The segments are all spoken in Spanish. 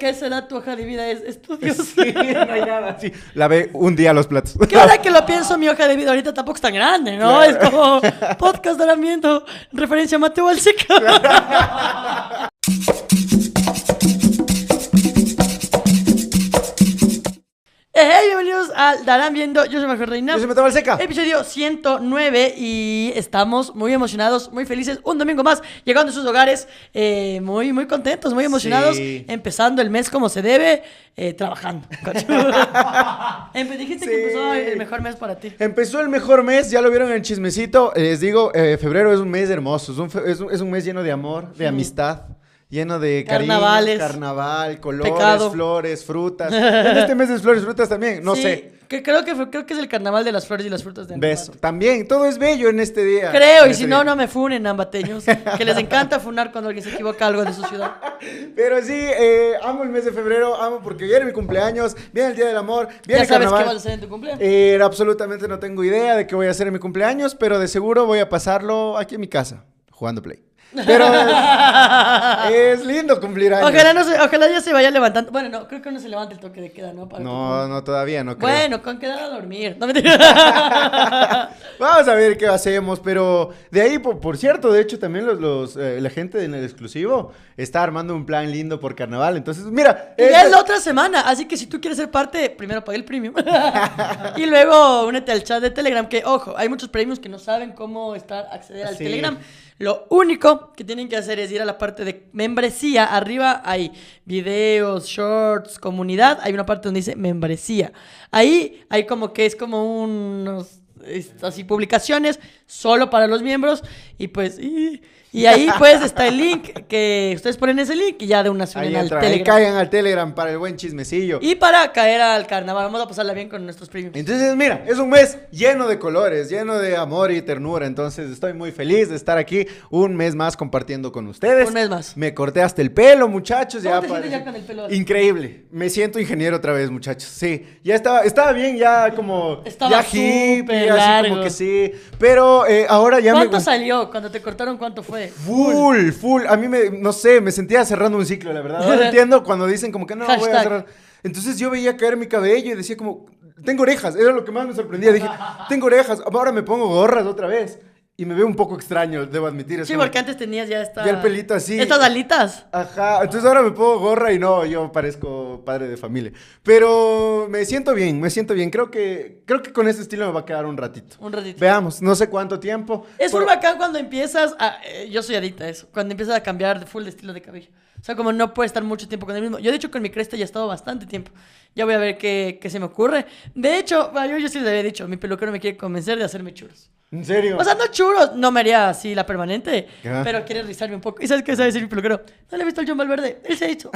¿qué será tu hoja de vida? Es estudios. Sí, no hay nada. Sí, lavé un día los platos. Que ahora que lo pienso, mi hoja de vida ahorita tampoco es tan grande, ¿no? Es como podcast de viendo referencia a Mateo Balseca. Hey, bienvenidos al Darán Viendo. Yo soy Mejor Reina. Yo soy Mateo Balseca. Episodio 109 y estamos muy emocionados, muy felices. Un domingo más, llegando a sus hogares, eh, muy, muy contentos, muy emocionados. Sí. Empezando el mes como se debe, eh, trabajando. Empe- Dijiste Sí. que empezó el mejor mes para ti. Empezó el mejor mes, ya lo vieron en el chismecito. Les digo, eh, febrero es un mes hermoso, es un, fe- es un- es un mes lleno de amor, de amistad, lleno de cariño, Carnavales. carnaval, colores, Pecado. flores, frutas. En este mes es flores, frutas también, no Sí, sé. Que creo, que creo que es el carnaval de las flores y las frutas de Beso. Ambato. También, todo es bello en este día. Creo, y si no, día. no me funen, ambateños. Que les encanta funar cuando alguien se equivoca algo de su ciudad. Pero sí, eh, amo el mes de febrero, amo porque viene mi cumpleaños, viene el Día del Amor, viene ¿Ya sabes qué vas a hacer en tu cumpleaños? Eh, absolutamente no tengo idea de qué voy a hacer en mi cumpleaños, pero de seguro voy a pasarlo aquí en mi casa, jugando Play. Pero es lindo cumplir años. Ojalá, no se- ojalá ya se vaya levantando. Bueno, no, creo que no se levanta el toque de queda, ¿no? Para No, no, todavía no creo. Bueno, con quedar a dormir. No mentira. Vamos a ver qué hacemos, pero de ahí, por, por cierto, de hecho, también los, los, eh, la gente en el exclusivo está armando un plan lindo por carnaval. Entonces, mira, Y ya es la otra semana, así que si tú quieres ser parte, primero paga el premium. y luego únete al chat de Telegram, que ojo, hay muchos premios que no saben cómo estar, acceder al Sí. Telegram. Lo único que tienen que hacer es ir a la parte de membresía. Arriba hay videos, shorts, comunidad. Hay una parte donde dice membresía. Ahí hay como que es como unos así publicaciones solo para los miembros. Y pues, y ahí pues está el link que ustedes ponen ese link y ya de una unen al entra, ahí Telegram. caigan al Telegram para el buen chismecillo. Y para caer al carnaval, vamos a pasarla bien con nuestros premios. Entonces, mira, es un mes lleno de colores, lleno de amor y ternura. Entonces, estoy muy feliz de estar aquí un mes más compartiendo con ustedes. Un mes más. Me corté hasta el pelo, muchachos. ¿Cómo ya te sientes ya con el pelo? Increíble. Me siento ingeniero otra vez, muchachos. Sí, ya estaba, estaba bien, ya como. Estaba ya hippie, así largo. como que sí. Pero eh, ahora ya me. ¿Cuánto gust- salió? Cuando te cortaron, ¿cuánto fue? Full, full. A mí me, no sé, me sentía cerrando un ciclo, la verdad. Ahora entiendo cuando dicen como que no, voy a Hashtag. cerrar. Entonces yo veía caer mi cabello y decía como, tengo orejas. Era lo que más me sorprendía. Dije, tengo orejas. Ahora me pongo gorras otra vez. Y me veo un poco extraño, debo admitir. Es Sí, como- porque antes tenías ya esta... Ya el pelito así. Estas alitas. Ajá, entonces ahora me pongo gorra y no, yo parezco padre de familia. Pero me siento bien, me siento bien. Creo que, creo que con este estilo me va a quedar un ratito. Un ratito. Veamos, no sé cuánto tiempo. Es pero- muy bacán cuando empiezas a... eh, yo soy adicta a eso. Cuando empiezas a cambiar de full de estilo de cabello. O sea, como no puedes estar mucho tiempo con el mismo. Yo, de hecho, con mi cresta ya he estado bastante tiempo. Ya voy a ver qué, qué se me ocurre. De hecho, yo, yo sí les había dicho, mi peluquero me quiere convencer de hacerme churros. ¿En serio? O sea, no churros, no me haría así la permanente, Ajá. pero quiere rizarme un poco. ¿Y sabes qué sabe decir mi peluquero? No le he visto al John Valverde, él se ha hecho.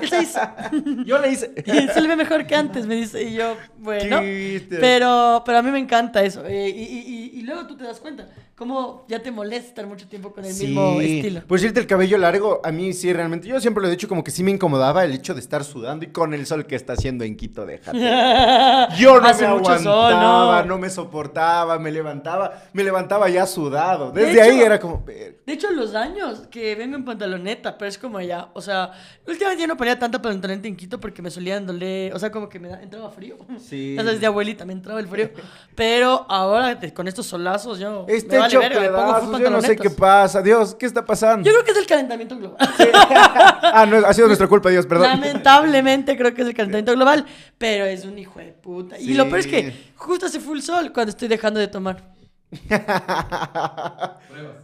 él se hizo. yo le hice. Y se le ve mejor que antes, me dice. Y yo, bueno. Qué Pero, pero a mí me encanta eso. eh, y, y- y- y luego tú te das cuenta cómo ya te molesta estar mucho tiempo con el mismo estilo. Por cierto, el cabello largo, a mí sí, realmente. Yo siempre lo he dicho como que sí me incomodaba el hecho de estar sudando y con el sol que está haciendo en Quito, déjate. Yo no Hace me aguantaba, sol, no. ¿no? me soportaba, me levantaba, me levantaba ya sudado. De Desde ahí hecho- era como. De hecho, los años que vengo en pantaloneta, pero es como ya, o sea, últimamente ya no ponía tanta pantaloneta en Quito porque me solían doler, o sea, como que me da- entraba frío. Sí. Sabes, de abuelita me entraba el frío. Pero ahora, con estos solazos, yo Este vale hecho verga, pongo yo no sé qué pasa. Dios, ¿qué está pasando? Yo creo que es el calentamiento global. ah, no, ha sido nuestra culpa, Dios, perdón. Lamentablemente creo que es el calentamiento global, pero es un hijo de puta. Y lo peor es que justo hace full sol cuando estoy dejando de tomar.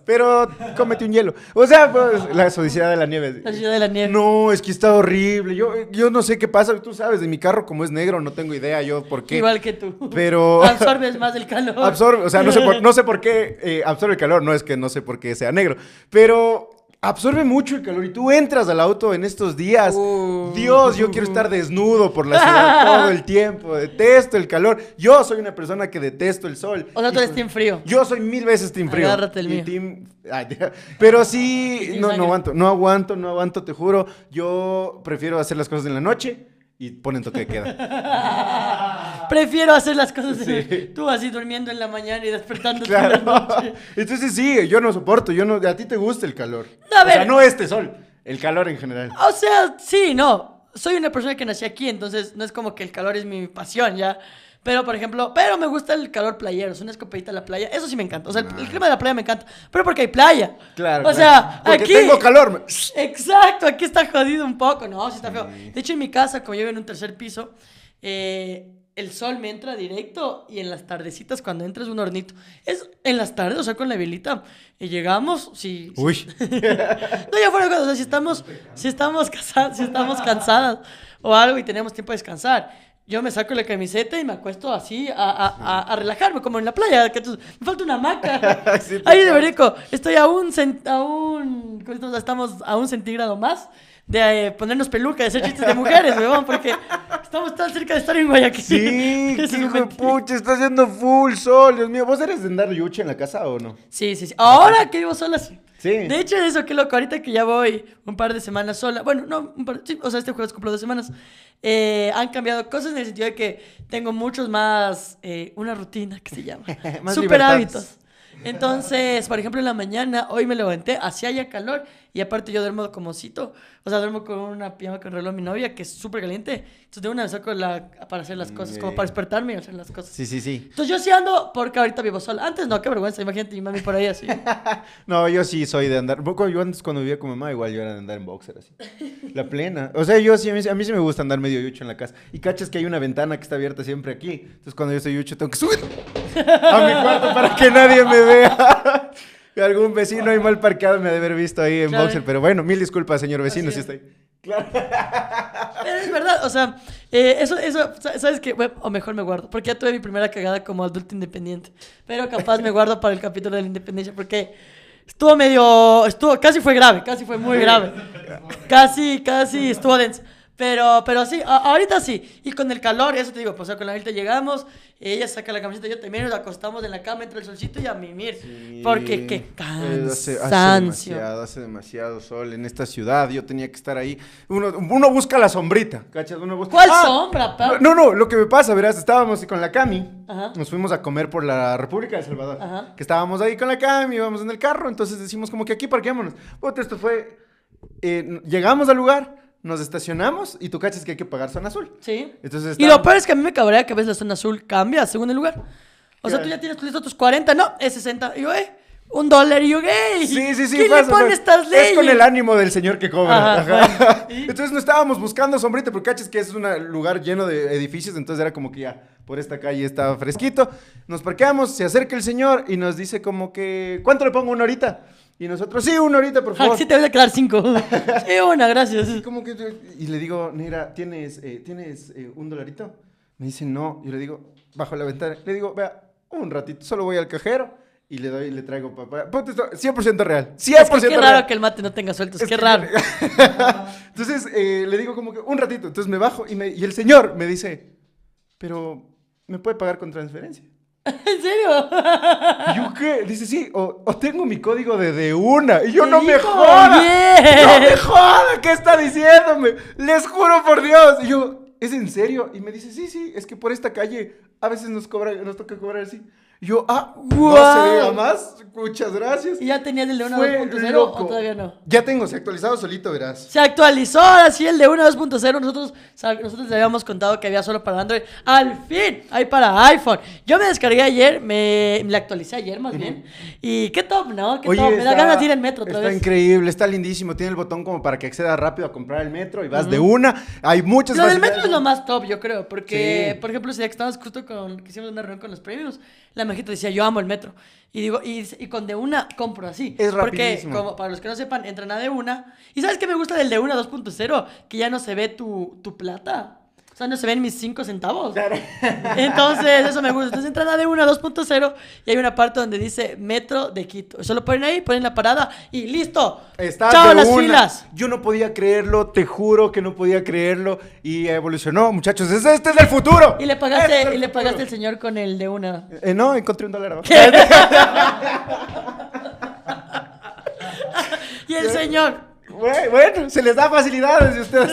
Pero cómete un hielo. O sea, pues, la sodicidad de la nieve. La ciudad de la nieve. No, es que está horrible. Yo, yo no sé qué pasa. Tú sabes, de mi carro, como es negro, no tengo idea yo por qué. Igual que tú. Pero- Absorbes más el calor. Absorbe, o sea, no sé por, no sé por qué eh, absorbe el calor, no es que no sé por qué sea negro, pero absorbe mucho el calor y tú entras al auto en estos días. Uh. Dios, yo quiero estar desnudo por la ciudad todo el tiempo, detesto el calor. Yo soy una persona que detesto el sol. O sea, tú eres team frío. Yo soy mil veces team frío. Agárrate el mío. team- Ay, pero sí, no, no aguanto, no aguanto, no aguanto, te juro. Yo prefiero hacer las cosas en la noche y ponen toque de queda. Prefiero hacer las cosas Sí. tú así durmiendo en la mañana y despertando en Claro. la noche. Entonces sí, yo no soporto, yo no, a ti te gusta el calor. A O sea, ver. no este sol, El calor en general. O sea, sí, no. Soy una persona que nací aquí, entonces no es como que el calor es mi pasión, ¿ya? Pero, por ejemplo, pero me gusta el calor playero, es una escopetita en la playa. Eso sí me encanta. O sea, el, el clima de la playa me encanta. Pero porque hay playa. Claro. O claro. sea, Porque aquí. tengo calor. Exacto, aquí está jodido un poco. No, sí está feo. De hecho, en mi casa, como yo vivo en un tercer piso, eh, el sol me entra directo y en las tardecitas, cuando entra, es un hornito. Es en las tardes, o sea, con la velita. Y llegamos, sí. sí. Uy. No, ya fuera de cosas, o sea, si estamos, si estamos cansadas, si estamos cansadas o algo y tenemos tiempo de descansar, yo me saco la camiseta y me acuesto así a, a, a, a relajarme, como en la playa. Que me falta una hamaca. Sí, Ahí de. Berico, estoy a un, a un, ¿cómo estamos? a un centígrado más de eh, ponernos peluca, de hacer chistes de mujeres, weón, porque estamos tan cerca de estar en Guayaquil. Sí, hijo de pucha, está haciendo full sol, Dios mío. ¿Vos eres de andar yuche en la casa o no? Sí, sí, sí. Ahora que vivo sola, sí. Sí. De hecho, eso, qué loco. Ahorita que ya voy un par de semanas sola. Bueno, no, un par, sí, o sea, este jueves cumplo dos semanas. eh, han cambiado cosas en el sentido de que tengo muchos más. eh, una rutina que se llama. Más super libertades. hábitos. Entonces, por ejemplo, en la mañana, hoy me levanté, hacía ya calor y aparte yo duermo como cito. O sea, duermo con una pijama con reloj mi novia que es súper caliente. Entonces, de una vez saco la, para hacer las cosas, como para despertarme y hacer las cosas. Sí, sí, sí. Entonces, yo sí ando porque ahorita vivo sola. Antes no, qué vergüenza. Imagínate mi mami por ahí así. No, yo sí soy de andar. Yo antes cuando vivía con mamá, igual yo era de andar en boxer así. La plena. O sea, yo sí, a mí, a mí sí me gusta andar medio yucho en la casa. Y cachas que hay una ventana que está abierta siempre aquí. Entonces cuando yo estoy yucho tengo que subir a mi cuarto para que nadie me vea. Algún vecino ahí mal parqueado me ha de haber visto ahí en Claro. boxer. Pero bueno, mil disculpas, señor vecino, si es. está ahí. Claro. Pero es verdad, o sea, eh, eso, eso, sa- ¿sabes qué? Bueno, o mejor me guardo, porque ya tuve mi primera cagada como adulto independiente. Pero capaz me guardo para el capítulo de la independencia, porque estuvo medio, estuvo, casi fue grave, casi fue muy grave. Casi, casi estuvo denso. Pero, pero sí, ahorita sí. Y con el calor, eso te digo, pues o sea, con la ahorita llegamos, ella saca la camiseta, yo también nos acostamos en la cama, entra el solcito y a mimir. Porque qué Hace, hace cansancio. demasiado, hace demasiado sol en esta ciudad. Yo tenía que estar ahí. Uno, uno busca la sombrita, ¿cachas? Uno busca... ¿Cuál ¡Ah! sombra, pa? No, no, lo que me pasa, verás, estábamos con la Cami. Ajá. Nos fuimos a comer por la República de Salvador. Ajá. Que estábamos ahí con la Cami, íbamos en el carro, entonces decimos como que aquí parquémonos. Puta, esto fue... eh, llegamos al lugar, nos estacionamos y tú cachas que hay que pagar zona azul. Sí. Entonces Y está- lo peor es que a mí me cabrea que a veces la zona azul cambia según el lugar. O sea, tú ya tienes listo tus 40, no, es 60. Y yo, eh, un dólar. Y yo, gay. Sí, sí, sí, ¿Quién pasa, le pone pasa. estas leyes? Es con el ánimo del señor que cobra. Ajá, Ajá. ¿y? Entonces no estábamos buscando sombrita, porque cachas que es un lugar lleno de edificios, entonces era como que ya, por esta calle estaba fresquito. Nos parqueamos, se acerca el señor y nos dice como que, ¿cuánto le pongo una horita? Y nosotros, sí, una horita, por Ah, favor. sí te voy a quedar cinco. sí, una, gracias. Y como que, y le digo, mira, ¿tienes, eh, ¿tienes eh, un dolarito? Me dice, no. Yo le digo, bajo la ventana. Le digo, vea, un ratito, solo voy al cajero y le doy y le traigo papá. Ponte esto, 100% real. 100% Es que qué real. raro que el mate no tenga sueltos, Es qué que- raro. Entonces eh, le digo como que un ratito. Entonces me bajo y, me- y el señor me dice, pero ¿me puede pagar con transferencia? ¿En serio? ¿Y yo qué? Dice, sí, o, o tengo mi código de de una. Y yo ¿Qué no me joda. Bien. No me joda. ¿Qué está diciéndome? Les juro por Dios. Y yo, ¿es en serio? Y me dice, sí, sí, es que por esta calle a veces nos cobra, nos toca cobrar así. Y yo, ah, no Guau. se diga más. Muchas gracias. ¿Y ya tenías el de una Fue 2.0 loco. o todavía no? Ya tengo, se ha actualizado solito, verás. Se actualizó ahora sí el de 1 2.0. Nosotros, nosotros le habíamos contado que había solo para Android. Al fin, hay para iPhone. Yo me descargué ayer, me, me la actualicé ayer más bien. Y qué top, ¿no? Qué top. Me da está- ganas de ir en metro otra está vez. increíble, está lindísimo. Tiene el botón como para que accedas rápido a comprar el metro y vas de una. Hay muchas Lo del metro es lo más top, yo creo, porque, Sí. por ejemplo, si estábamos justo con, que hicimos una reunión con los premios, la majita decía, yo amo el metro. Y digo, y, y con de una compro así. Es Porque, rapidísimo. como para los que no sepan, entran a de una. ¿Y sabes qué me gusta del de una 2.0? Que ya no se ve tu, tu plata. Sea, no se ven mis 5 centavos. Entonces, eso me gusta. Entonces entran a de una 2.0 y hay una parte donde dice Metro de Quito. Solo ponen ahí, ponen la parada y listo. Está Chao las una. filas. Yo no podía creerlo, te juro que no podía creerlo. Y evolucionó, muchachos. Este, este es el futuro. Y le Este pagaste, el y le pagaste al señor con el de una. Eh, no, encontré un dólar. Y el señor. Bueno, se les da facilidades y ustedes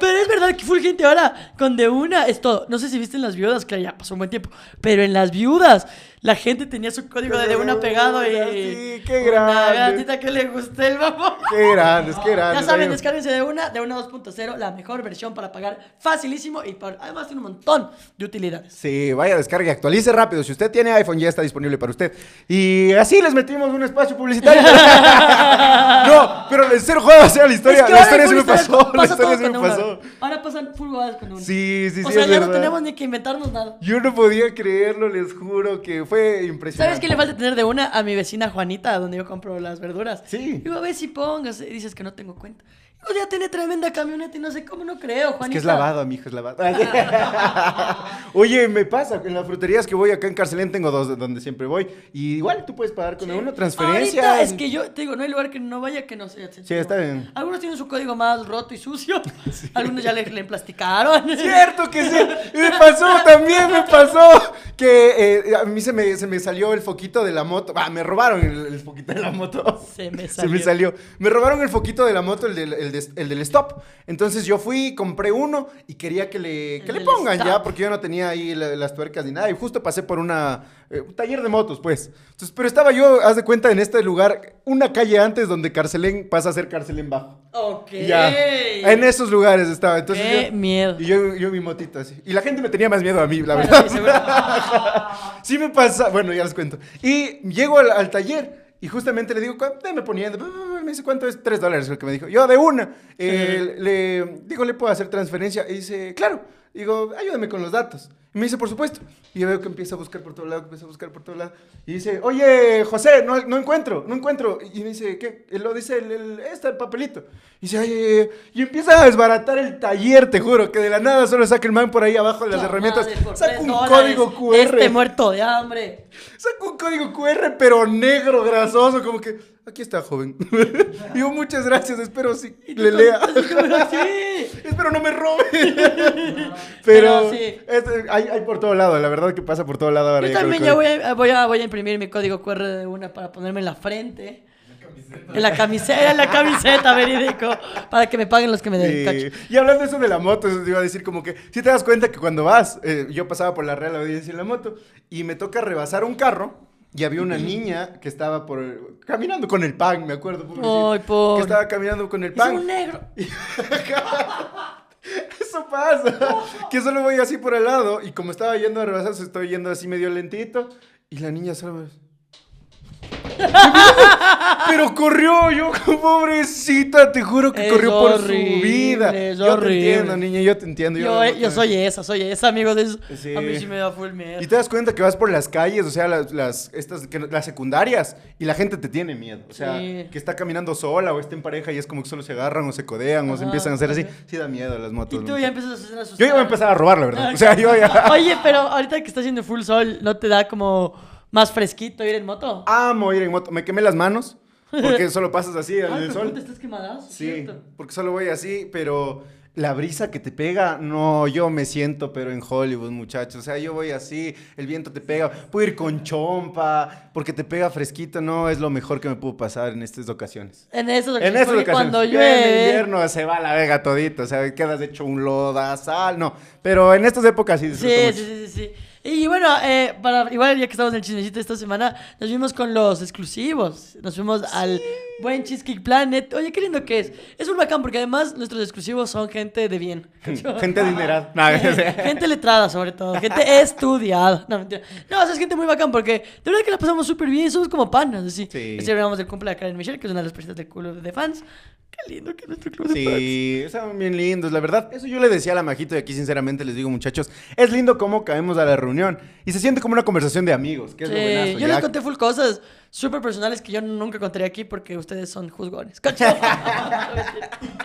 Pero es verdad que full gente ahora con de una es todo. No sé si viste en las viudas, claro, ya pasó un buen tiempo. Pero en las viudas la gente tenía su código de, de una pegado y. Sí, qué Una grande. gatita que le guste el vapor. Qué grandes, qué grandes. Ya saben, descárguense de una, de una 2.0, la mejor versión para pagar facilísimo y por- además tiene un montón de utilidades. Sí, vaya, descargue, actualice rápido. Si usted tiene iPhone, ya está disponible para usted. Y así les metimos un espacio publicitario. no, pero en serio, juega sea la historia. Es que la historia sí me pasó. La historia sí me pasó. Ahora pasan full jugadas con una. Sí, sí, sí. o sea, ya no tenemos ni que inventarnos nada. Yo no podía creerlo, les juro que fue impresionante. ¿Sabes qué le falta tener de una a mi vecina Juanita, donde yo compro las verduras? Sí. Digo, a ver si pongas. Y dices que no tengo cuenta. Digo, ya tiene tremenda camioneta y no sé cómo, no creo, Es Juanita. que es lavado, mi hijo, es lavado. Oye, me pasa, en las fruterías que voy acá en Carcelén tengo dos donde siempre voy. Y igual tú puedes pagar con uno, transferencia. Ahorita es que yo te digo, no hay lugar que no vaya que no sea Sí, está bien. Algunos tienen su código más roto y sucio. Algunos ya le, le emplasticaron. Cierto que sí. Y me pasó, también me pasó que eh, a mí se me, se me salió el foquito de la moto. Ah, me robaron el, el foquito de la moto. Se me Se me salió. salió. Me robaron el foquito de la moto, el del, el de- el del stop. Entonces yo fui, compré uno y quería que le, que le pongan ya, porque yo no tenía ahí la- las tuercas ni nada. Y justo pasé por una, eh, un taller de motos, pues. Entonces, pero estaba yo, haz de cuenta, en este lugar, una calle antes donde Carcelén pasa a ser Carcelén Bajo. Ok. Ya. En esos lugares estaba. Entonces Qué yo- miedo. Y yo, yo mi motito así. Y la gente me tenía más miedo a mí, la Bueno, verdad. sí, me pasa. Bueno, ya les cuento. Y llego al, al taller y justamente le digo, "¿Cuánto me poniendo? Me dice, ¿cuánto es? Tres dólares, lo que me dijo. Yo, de una. Eh, le digo, ¿le puedo hacer transferencia? Y dice, claro. Digo, ayúdame con los datos. Me dice, por supuesto. Y yo veo que empieza a buscar por todo lado, empieza a buscar por todo lado. Y dice, oye, José, no, no encuentro, no encuentro. Y me dice, ¿qué? Lo dice, el, el, este, el papelito. Y dice, ay". Y empieza a desbaratar el taller, te juro, que de la nada solo saca el man por ahí abajo de las herramientas. madre, Saca un dólares. código QR. Este muerto de hambre. Saca un código QR, pero negro, grasoso, como que, aquí está, joven. Digo, muchas gracias, espero si tú le lea. sí. espero no me robe. Pero pero sí. es- hay, hay por todo lado, la verdad que pasa por todo lado ahora. Yo ya también ya voy a, voy, a, voy a imprimir mi código QR de una para ponerme en la frente. En la camiseta, en la camiseta, verídico. Para que me paguen los que me den Sí. cacho. Y hablando de eso de la moto, eso te iba a decir como que, si te das cuenta que cuando vas, eh, yo pasaba por la Real Audiencia en la moto y me toca rebasar un carro y había una niña que estaba por caminando con el pan, me acuerdo. Ay, pobre. Que estaba caminando con el Es pan. un negro. Eso pasa. Que solo voy así por el lado y como estaba yendo a rebasar, se estoy yendo así medio lentito y la niña solo. Pero corrió, yo pobrecita, te juro que Es corrió por su vida. yo te entiendo, niña, yo te entiendo. Yo, yo soy esa, soy esa, amigo de eso. Sí. A mí sí me da full miedo. Y te das cuenta que vas por las calles, o sea, las, las, estas, que, las secundarias, y la gente te tiene miedo. O sea, Sí. que está caminando sola o está en pareja y es como que solo se agarran o se codean o se empiezan a hacer así. Sí da miedo las motos. Y tú ya empiezas a hacer asustar. Yo ya voy a empezar a robar, la verdad. O sea, yo ya... Oye, pero ahorita que está haciendo full sol, ¿no te da como más fresquito ir en moto? Amo ir en moto. Me quemé las manos porque solo pasas así al pero sol. puta, estás quemadazo, Sí, ¿cierto? porque solo voy así, pero la brisa que te pega, no, yo me siento, pero en Hollywood, muchachos. O sea, yo voy así, el viento te pega. Puedo ir con chompa, porque te pega fresquito, no, es lo mejor que me pudo pasar en estas ocasiones. En eso, En estas porque ocasiones. cuando Ya En llueve. invierno se va a la vega todito, o sea, quedas hecho un lodazal, no. Pero en estas épocas sí Sí, disfruto sí, mucho. sí, sí, sí. Y bueno, eh, para, igual ya que estamos en el chismecito esta semana, nos vimos con los exclusivos. Nos fuimos al buen Cheesecake Planet. Oye, qué lindo que es. Es un bacán porque además nuestros exclusivos son gente de bien. Gente adinerada. Gente letrada, sobre todo. Gente estudiada. No, mentira. No, o sea, es gente muy bacán porque de verdad que la pasamos súper bien. Somos como panas, así. Sí. Celebramos el cumple de Karen Michelle, que es una de las personas del club de fans. Qué lindo que es nuestro club de fans. Sí, estaban bien lindos, la verdad. Eso yo le decía a la Majito y aquí sinceramente les digo, muchachos, es lindo cómo caemos a la reunión y se siente como una conversación de amigos, que es lo Sí, buenazo. yo ya. les conté full cosas súper personales que yo nunca contaría aquí porque ustedes son juzgones.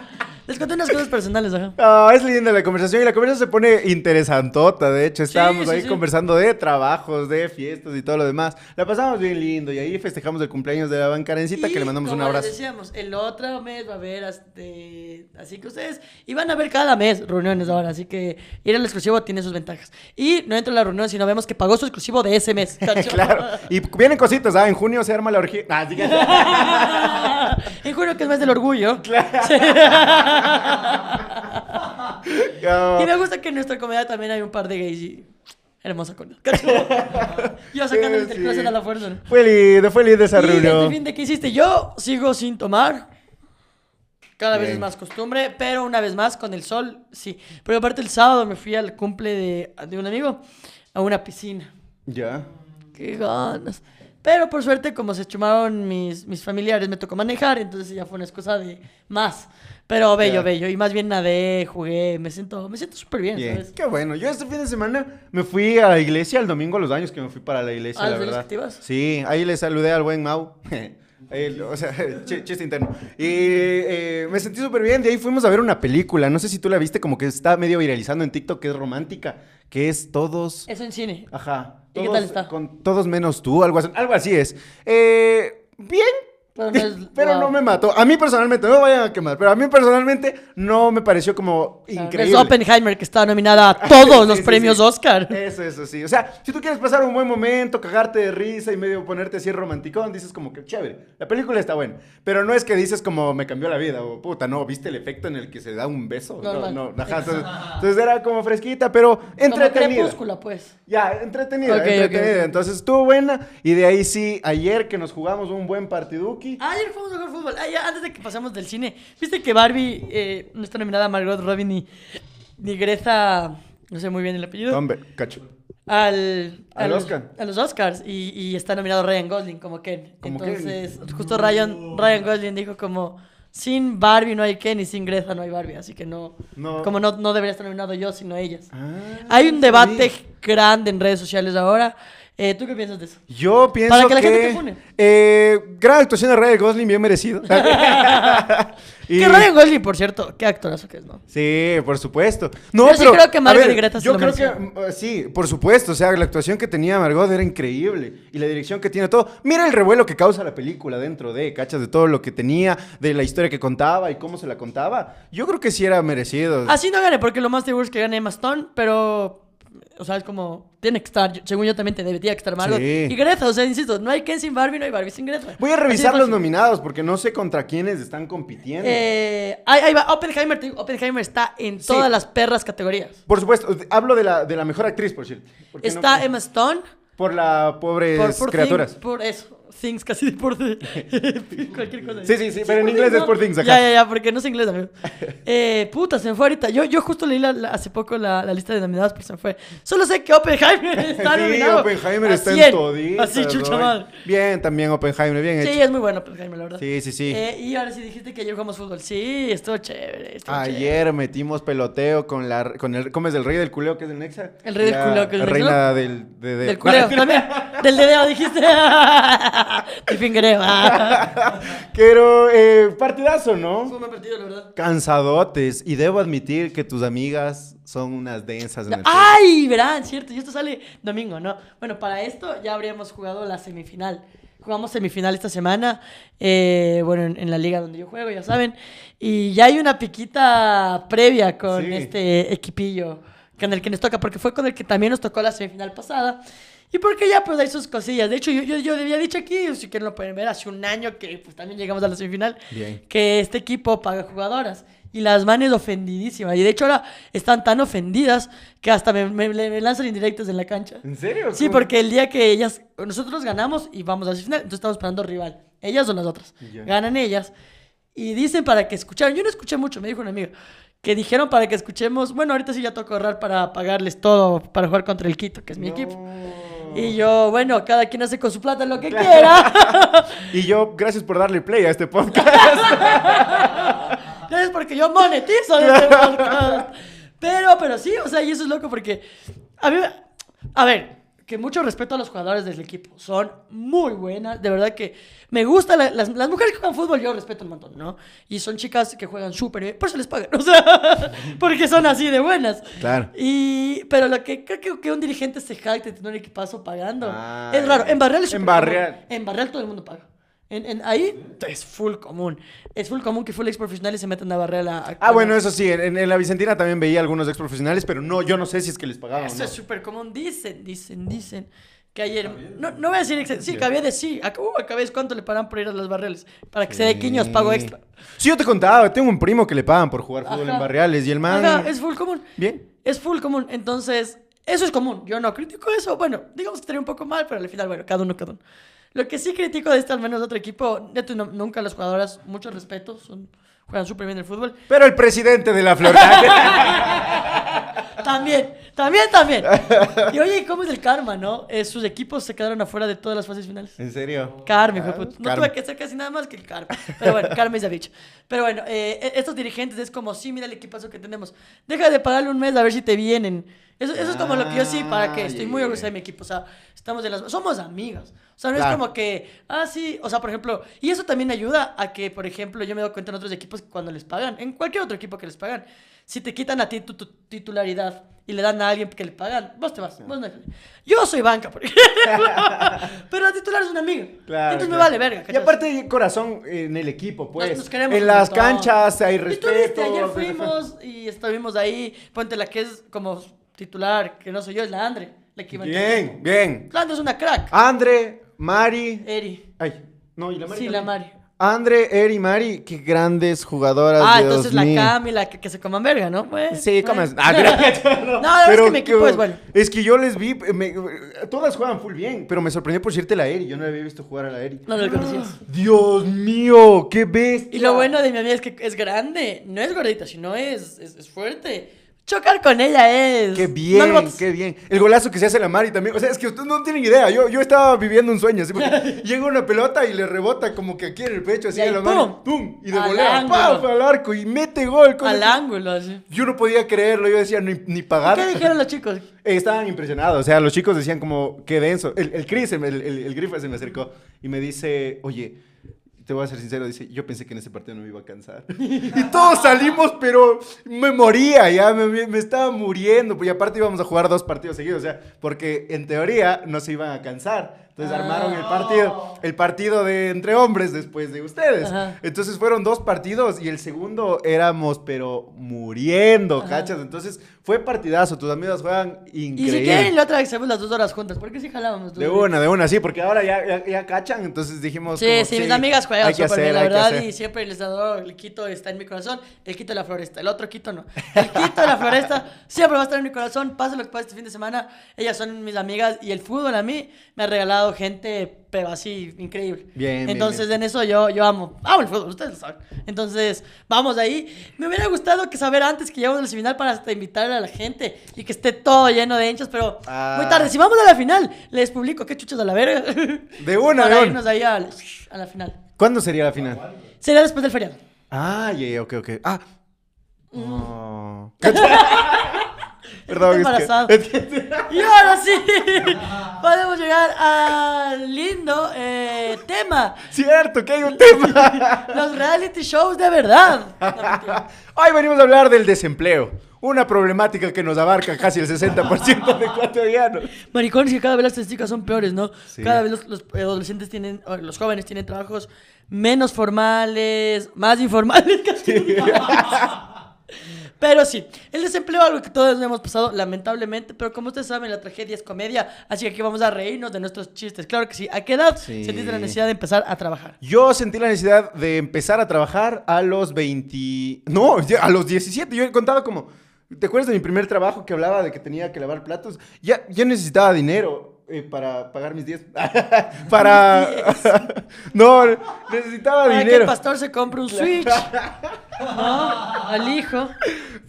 Les conté unas cosas personales, ajá. Ah, es linda la conversación y la conversación se pone interesantota. De hecho, estábamos sí, ahí sí. conversando de trabajos, de fiestas y todo lo demás. La pasamos bien lindo y ahí festejamos el cumpleaños de la bancarencita que le mandamos un les abrazo. decíamos, el otro mes va a haber, este, así que ustedes, y van a ver cada mes reuniones ahora, así que ir al exclusivo tiene sus ventajas. Y no entra a la reunión si no vemos que pagó su exclusivo de ese mes. claro. Y vienen cositas, ¿ah? En junio se arma la orgía. Ah, en junio que es mes del orgullo. Ah, Y me gusta que en nuestra comunidad también hay un par de gays y Hermosa con Yo sacando el sí. closet a la fuerza. Fue lindo, fue lindo esa Y reunión. fin de que hiciste, yo sigo sin tomar. Cada vez Bien. es más costumbre, pero una vez más con el sol, sí. Pero aparte el sábado me fui al cumple de, de un amigo a una piscina. Ya. Qué ganas. Pero por suerte, como se chumaron mis, mis familiares, me tocó manejar, entonces ya fue una excusa de más. Pero bello, bello. Y más bien nadé, jugué, me siento, me siento súper bien, Bien. ¿sabes? Qué bueno. Yo este fin de semana me fui a la iglesia el domingo, los años que me fui para la iglesia, Ah, la ¿los verdad. activas? Sí, ahí le saludé al buen Mau. O sea, ch- chiste interno. Y eh, me sentí súper bien. De ahí fuimos a ver una película. No sé si tú la viste, como que está medio viralizando en TikTok, que es romántica. Que es todos. Eso en cine. Ajá. ¿Y qué tal está? Con todos menos tú, algo así, algo así es. Eh, bien, Pero no es. pero wow. no me mató. A mí personalmente, no me vayan a quemar, pero a mí personalmente no me pareció como increíble. Es Oppenheimer, que está nominada a todos Sí, los sí, premios sí. Oscar. Eso, eso, sí. O sea, si tú quieres pasar un buen momento, cagarte de risa y medio ponerte así romanticón, dices como que chévere. La película está buena. Pero no es que dices como me cambió la vida o puta, no, ¿viste el efecto en el que se da un beso? No, no, ajá. Entonces, entonces era como fresquita, pero entretenida. Crepúsculo, pues. Ya, entretenida, entretenida. Entonces estuvo buena. Y de ahí sí, ayer que nos jugamos un buen Ah, ayer fuimos a jugar fútbol. Ah, ya, antes de que pasemos del cine. ¿Viste que Barbie eh, no está nominada a Margot Robbie ni, ni Greta, no sé muy bien el apellido, Hombre, cacho. al, Al Oscar. A los Oscars. Y, y está nominado Ryan Gosling como Ken. Como Ken. Entonces, justo Ryan, Ryan Gosling dijo como, sin Barbie no hay Ken y sin Greta no hay Barbie. Así que no, No. como no, no debería estar nominado yo, sino ellas. Ah, Hay un debate sí. grande en redes sociales ahora. Eh, ¿Tú qué piensas de eso? Yo pienso Para que la gente te pone. eh, gran actuación de Ryan Gosling, bien merecido. Y- Que Ryan Gosling, por cierto, qué actorazo que es, ¿no? Sí, por supuesto. No, Yo sí creo que Margot ver, y Greta se Yo lo creo que mm, sí, por supuesto. O sea, la actuación que tenía Margot era increíble. Y la dirección que tiene todo. Mira el revuelo que causa la película dentro de, cachas, de todo lo que tenía, de la historia que contaba y cómo se la contaba. Yo creo que sí era merecido. Así no gane, porque lo más seguro es que gane Emma Stone, pero. O sea, es como. Tiene que estar. Según yo también te debería estar Margot. Sí. Y Greta, o sea, insisto, no hay Ken sin Barbie, no hay Barbie sin Greta. Voy a revisar los nominados porque no sé contra quiénes están compitiendo. Eh, ahí, ahí va, Oppenheimer, Oppenheimer está en Sí. todas las perras categorías. Por supuesto, hablo de la, de la mejor actriz, por cierto. Está Emma Stone. Por la pobres Por, por criaturas. Things- por eso. Things, casi de por cualquier cosa. Sí, sí, sí, pero en inglés es por Things, ajá. Ya, ya, ya, porque no sé inglés, amigo. Eh, puta, se me fue ahorita. Yo, yo justo leí la- la- hace poco la, la lista de nominados, pero se me fue. Solo sé que Oppenheimer está sí, nominado. Oppenheimer está 100. en todito. Así, chucha madre. Bien, también Oppenheimer, bien Sí, hecho. es muy bueno Oppenheimer, la verdad. Sí, sí, sí. Eh, y ahora sí dijiste que ayer jugamos fútbol. Sí, estuvo chévere. estuvo chévere. Ayer metimos peloteo con la con el ¿cómo es el rey del culeo que es el Nexa? El rey del La culeo, que es el reina del de, de- Del culeo también. Del dedeo dijiste. El fingereo. Pero eh, partidazo, ¿no? Fue un buen partido, la verdad. Cansadotes y debo admitir que tus amigas son unas densas en el fútbol. ¡Ay! Verán, cierto. Y esto sale domingo, ¿no? Bueno, para esto ya habríamos jugado la semifinal. Jugamos semifinal esta semana, eh, bueno, en, en la liga donde yo juego, ya saben. Y ya hay una piquita previa con Sí. este equipillo con el que nos toca, porque fue con el que también nos tocó la semifinal pasada. Y porque ya pues hay sus cosillas. De hecho, yo, yo, yo había dicho aquí, si quieren lo pueden ver, hace un año que pues también llegamos a la semifinal, Bien. que este equipo paga jugadoras. Y las manes ofendidísimas. Y de hecho ahora están tan ofendidas que hasta me, me- me lanzan indirectas en la cancha. ¿En serio? Sí, ¿Cómo? porque el día que ellas, nosotros ganamos y vamos a la final, entonces estamos esperando rival. Ellas o las otras. Ya. Ganan ellas. Y dicen para que escucharan. Yo no escuché mucho, me dijo una amiga. Que dijeron para que escuchemos. Bueno, ahorita sí ya toca ahorrar para pagarles todo para jugar contra el Quito, que es mi No. equipo. Y yo, bueno, cada quien hace con su plata lo que quiera. Y yo, gracias por darle play a este podcast. Es porque yo monetizo de este podcast. Pero, pero sí, o sea, y eso es loco porque. A mí. A ver, que mucho respeto a los jugadores del equipo. Son muy buenas. De verdad que me gusta. la- las, las mujeres que juegan fútbol, yo respeto un montón, ¿no? Y son chicas que juegan súper bien. Por eso les pagan. O sea, porque son así de buenas. Claro. Y, pero lo que creo que, que un dirigente se jacte de tener un equipazo pagando Ah, es raro. En Barreal es en Barreal. En Barreal todo el mundo paga. En, en- ahí es full común. Es full común que full ex profesionales se metan a Barreal a... a- Ah, bueno, eso sí, en, en la Vicentina también veía algunos ex profesionales, pero no, yo no sé si es que les pagaban. Eso ¿no? es súper común. Dicen, dicen, dicen. Que ayer. No, no voy a decir. Sí, cabía de sí. Uh, acá ves cuánto le pagan por ir a las barreles. Para que se dé quiños, pago extra. Sí, yo te contaba, tengo un primo que le pagan por jugar fútbol Ajá. en barriales y el man. Ajá, es full común. Bien. Es full común. Entonces, Eso es común. Yo no critico eso. Bueno, digamos que estaría un poco mal, pero al final, bueno, cada uno, cada uno. Lo que sí critico de este, al menos de otro equipo, neto, no- nunca las jugadoras, mucho respeto, son, juegan súper bien el fútbol. Pero el presidente de la Flor. También, también, también. Y oye, ¿cómo es el karma, no? Eh, sus equipos se quedaron afuera de todas las fases finales. ¿En serio? De Ah. No tuve que hacer casi nada más que el karma. Pero bueno, karma es dicho. Pero bueno, eh, e- estos dirigentes es como, sí, mira el equipazo que tenemos. Deja de pagarle un mes a ver si te vienen. Eso, eso es como lo que yo sí, para que Ah, estoy muy ya, orgullosa de mi equipo. O sea, estamos de las... Somos amigas. O sea, no es como que, ah, sí, o sea, por ejemplo, y eso también ayuda a que, por ejemplo, yo me doy cuenta en otros equipos que cuando les pagan, en cualquier otro equipo que les pagan, si te quitan a ti tu, tu titularidad y le dan a alguien que le pagan, vos te vas. vos no- Yo soy banca, por ejemplo. Pero la titular es una amiga. Claro, Entonces me vale verga. Y aparte hay corazón en el equipo, pues. Nos- nos queremos en un las montón. canchas hay Y tú respeto. viste, ayer fuimos y estuvimos ahí. Ponte la que es como titular, que no soy yo, es la Andre. La que Bien, bien. La Andre es una crack. Andre, Mari. Eri. Ay, no, y la Mari. Sí, también. la Mari. Andre, Eri, Mari, qué grandes jugadoras. Ah, entonces la mío. Cami, la que, que se coman verga, ¿no? Bueno, Sí, bueno. comas. Ah. No, la verdad es que mi equipo es bueno. Es que yo les vi, me- todas juegan full bien, pero me sorprendió por decirte la Eri. Yo no la había visto jugar a la Eri. No lo conocías. Dios mío, qué bestia. Y lo bueno de mi amiga es que es grande. No es gordita, sino es, es, es fuerte. Chocar con ella es... Qué bien, qué bien. El golazo que se hace la Mari también. O sea, es que ustedes no tienen idea. Yo, yo estaba viviendo un sueño. Así porque llega una pelota y le rebota como que aquí en el pecho, así Y de la Mari. ¡pum! ¡Pum! Y de Al volea, al arco y mete gol. Al que- ángulo, así. Yo no podía creerlo. Yo decía, ni, ni pagar. ¿Qué dijeron los chicos? Eh, estaban impresionados, o sea, los chicos decían como, qué denso. El, el Chris, el, el, el Grifa se me acercó y me dice, oye, te voy a ser sincero, dice, yo pensé que en ese partido no me iba a cansar. y todos salimos, pero me moría, ya me, me- estaba muriendo. Y aparte íbamos a jugar dos partidos seguidos, o sea, porque en teoría no se iban a cansar. Entonces Ah. armaron el partido, el partido de entre hombres después de ustedes. Ajá. Entonces fueron dos partidos y el segundo éramos, pero muriendo, Ajá. ¿cachas? Entonces fue partidazo, tus amigos juegan increíble. Y si quieren, la otra vez hacemos las dos horas juntas. ¿Por qué si jalábamos? De una, de una, sí, porque ahora ya, ya, ya cachan, entonces dijimos. Sí, como, sí, mis amigas juegan súper bien, la verdad, y siempre les adoro. El Quito está en mi corazón, el Quito de la Floresta, el otro Quito no. El Quito de la Floresta siempre va a estar en mi corazón, pase lo que pase este fin de semana, ellas son mis amigas y el fútbol a mí me ha regalado gente, pero así, increíble. Bien, bien, Entonces bien. en eso yo, yo amo, amo el fútbol, ustedes lo saben. Entonces, vamos ahí. Me hubiera gustado que saber antes que llegamos al final para hasta invitarle a la gente y que esté todo lleno de hinchas, pero Ah. muy tarde. Si vamos a la final, les publico qué chuchas a la verga. De una, de Para una. irnos ahí al- a la final. ¿Cuándo sería la final? Sería después del feriado. Ah, ya, ok, ok. Ah. Mm. Oh. Perdón, Está embarazado. es que. Y ahora sí, podemos llegar al lindo eh, tema. Cierto, que hay un tema. Los reality shows de verdad. No. Hoy venimos a hablar del desempleo. Una problemática que nos abarca casi el 60% de ecuatorianos. Maricones que cada vez las estadísticas son peores, ¿no? Sí. Cada vez los, los adolescentes tienen, los jóvenes tienen trabajos menos formales, más informales. casi. Pero sí, el desempleo es algo que todos hemos pasado, lamentablemente, pero como ustedes saben, la tragedia es comedia, así que aquí vamos a reírnos de nuestros chistes. Claro que sí. ¿A qué edad Sí. sentiste la necesidad de empezar a trabajar? Yo sentí la necesidad de empezar a trabajar a los 20... No, ya a los 17. Yo contaba como... ¿Te acuerdas de mi primer trabajo que hablaba de que tenía que lavar platos? Ya, ya necesitaba dinero eh, para pagar mis 10. para... no, necesitaba Para que el dinero. pastor se compre un Switch. ¿No? Al hijo.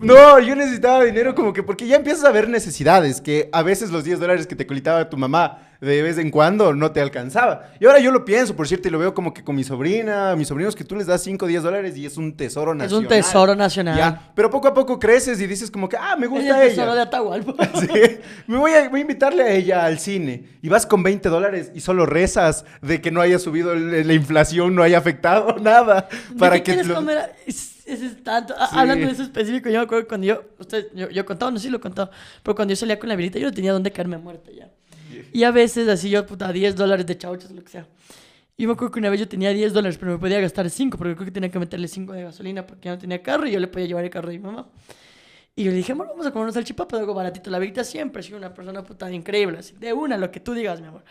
No, yo necesitaba dinero como que porque ya empiezas a ver necesidades, que a veces los 10 dólares que te colitaba tu mamá de vez en cuando no te alcanzaba. Y ahora yo lo pienso, por cierto, y lo veo como que con mi sobrina, mis sobrinos, que tú les das 5 o 10 dólares y es un tesoro Es nacional. un tesoro nacional. Ya, pero poco a poco creces y dices como que, ah, me Es gusta el tesoro de ella. Atahualpa. Sí, me voy a, voy a invitarle a ella al cine y vas con 20 dólares y solo rezas de que no haya subido el- la inflación, no haya afectado nada. ¿De Para qué que quieres lo- comer? a- Es, es- es tanto. Ah, Sí. Hablando de eso específico, yo me acuerdo cuando yo, usted, yo, yo he contado, no sé si lo he contado, pero cuando yo salía con la virita, yo no tenía dónde caerme muerta ya. Y a veces así yo, puta, 10 dólares de chauchas lo que sea. Y me acuerdo que una vez yo tenía 10 dólares, pero me podía gastar 5, porque creo que tenía que meterle 5 de gasolina porque ya no tenía carro y yo le podía llevar el carro de mi mamá. Y yo le dije, amor, vamos a comer una salchipapa algo baratito. La virita siempre ha sido una persona puta increíble, así, de una, lo que tú digas, mi amor.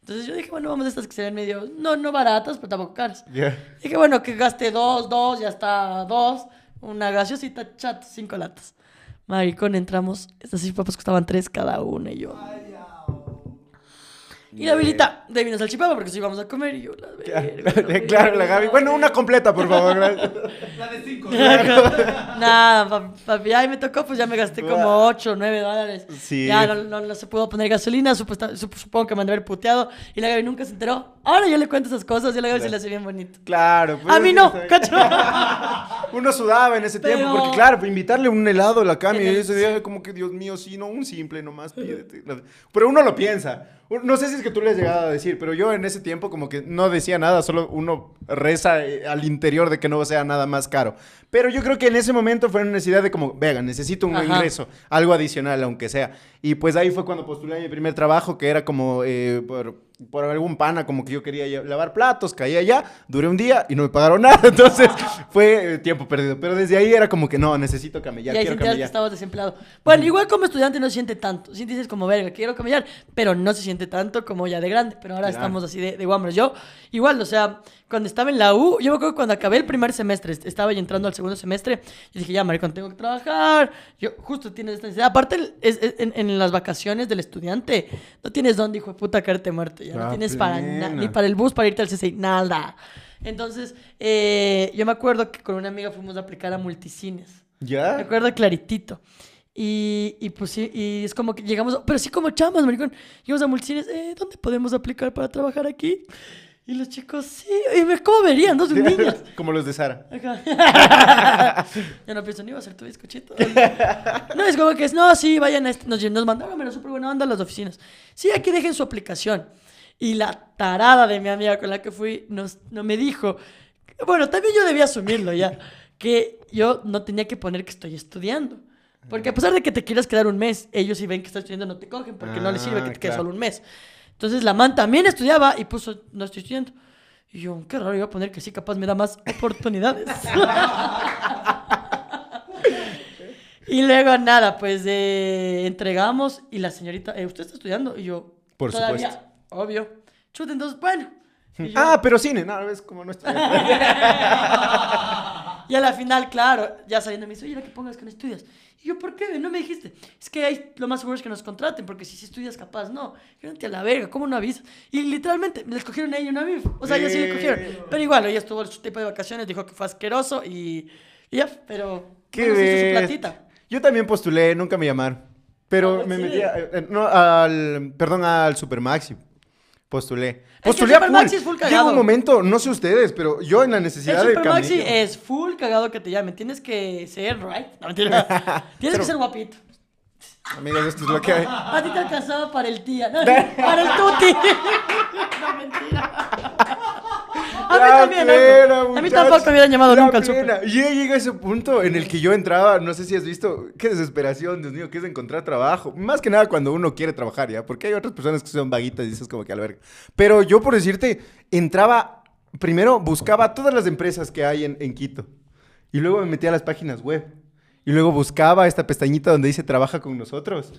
Entonces yo dije, bueno, vamos a estas que se ven medio, no, no baratas, pero tampoco caras. Ya. Dije, bueno, que gaste dos, dos, ya está dos. Una gaseosita chat, cinco latas. Maricón, entramos. Estas seis papas costaban tres cada una y yo. Y la habilita de vino salchipapa porque si íbamos a comer y yo la verga, claro, la Gaby. Bueno, una completa, por favor. La de cinco. Nada, papi, papi, ahí me tocó, pues ya me gasté como 8 o 9 dólares. Sí. Ya no, no, no se pudo poner gasolina, supuesta- sup- supongo que me han de haber puteado. Y la Gaby nunca se enteró. Ahora yo le cuento esas cosas y a la Gaby se le hace bien bonito. Claro. pues, A mí no, cacho. Uno sudaba en ese tiempo, Pero- porque claro, invitarle un helado a la Cami, ese día como que, Dios mío, sí, no, un simple nomás, pídete. Pero uno lo piensa. No sé si es que tú le has llegado a decir, pero yo en ese tiempo como que no decía nada, solo uno reza eh, al interior de que no sea nada más caro. Pero yo creo que en ese momento fue una necesidad de como, vega, necesito un Ajá. ingreso, algo adicional, aunque sea. Y pues ahí fue cuando postulé a mi primer trabajo, que era como eh, por, por algún pana, como que yo quería lavar platos, caía allá, duré un día y no me pagaron nada, entonces fue eh, tiempo perdido. Pero desde ahí era como que no, necesito camellar, y ahí quiero sentías que camellar. estabas desempleado. Bueno, igual como estudiante no se siente tanto. Si dices como, verga, quiero camellar, pero no se siente tanto como ya de grande. Pero ahora Claro. estamos así de, de guambros. Yo, igual, o sea, cuando estaba en la U, yo me acuerdo cuando acabé el primer semestre, est- estaba ya entrando al segundo semestre, yo dije, ya, maricón, tengo que trabajar. Yo, justo tienes esta necesidad. Aparte, es- es- en, en las vacaciones del estudiante, no tienes dónde, hijo de puta, caerte muerto. Ya no Ah, tienes para plena. na- ni para el bus para irte al CCI, nada. Entonces, eh, yo me acuerdo que con una amiga fuimos a aplicar a multicines. Me ¿Ya? acuerdo claritito. Y, y pues sí, y es como que llegamos, pero sí como chamas, maricón. Llegamos a multicines, eh, ¿dónde podemos aplicar para trabajar aquí? Y los chicos, sí, y me, ¿cómo verían? Dos niñas. como los de Sara. Ajá. ya no pienso ni iba a ser tu bizcochito. No, es como que es, no, sí, vayan a este. Nos, nos mandaron, pero súper buena onda a las oficinas. Sí, aquí dejen su aplicación. Y la tarada de mi amiga con la que fui nos, no me dijo, bueno, también yo debía asumirlo ya, que yo no tenía que poner que estoy estudiando. Porque a pesar de que te quieras quedar un mes, ellos si ven que estás estudiando no te cogen porque no les sirve que Ah, te quedes claro. solo un mes. Entonces la man también estudiaba y puso, no estoy estudiando. Y yo, qué raro, iba a poner que sí, capaz me da más oportunidades. y luego nada, pues eh, entregamos y la señorita, eh, ¿usted está estudiando? Y yo, Por "Todavía". supuesto. Obvio. Chute, entonces, bueno. Yo- Ah, pero cine, no, es como no está. Y a la final, claro, ya saliendo me dice, oye, era que pongas que no estudias. Y yo, ¿por qué? No me dijiste. Es que hay, lo más seguro es que nos contraten, porque si, si estudias capaz, no. Yo no te a la verga, ¿cómo no avisas? Y literalmente, le escogieron a ella y no a mí. O sea, ella sí le cogieron. Pero igual, ella estuvo en su tipo de vacaciones, dijo que fue asqueroso y, y ya, pero... Qué bueno, hizo su platita. Yo también postulé, nunca me llamaron. Pero Ah, me sí. metí, a- eh, no, al, perdón, al Supermaxi. Postulé. que Postulé el a Supermaxi es full Llega cagado. un momento, no sé ustedes, pero yo en la El necesidad de Supermaxi camello- es full cagado que te llamen. Tienes que ser, right? No, mentira. Tienes que ser guapito. Amigos, esto es lo que hay. A ti te alcanzaba para el tía. No, para el tuti. No, mentira. A mí La también. plena, A mí tampoco me hubieran llamado La nunca al plena. súper. Y ya llega ese punto en el que yo entraba, no sé si has visto, qué desesperación, Dios mío, que es encontrar trabajo. Más que nada cuando uno quiere trabajar, ¿ya? Porque hay otras personas que son vaguitas y dices como que al verga. Pero yo, por decirte, entraba, primero buscaba todas las empresas que hay en, en Quito. Y luego me metía a las páginas web. Y luego buscaba esta pestañita donde dice trabaja con nosotros.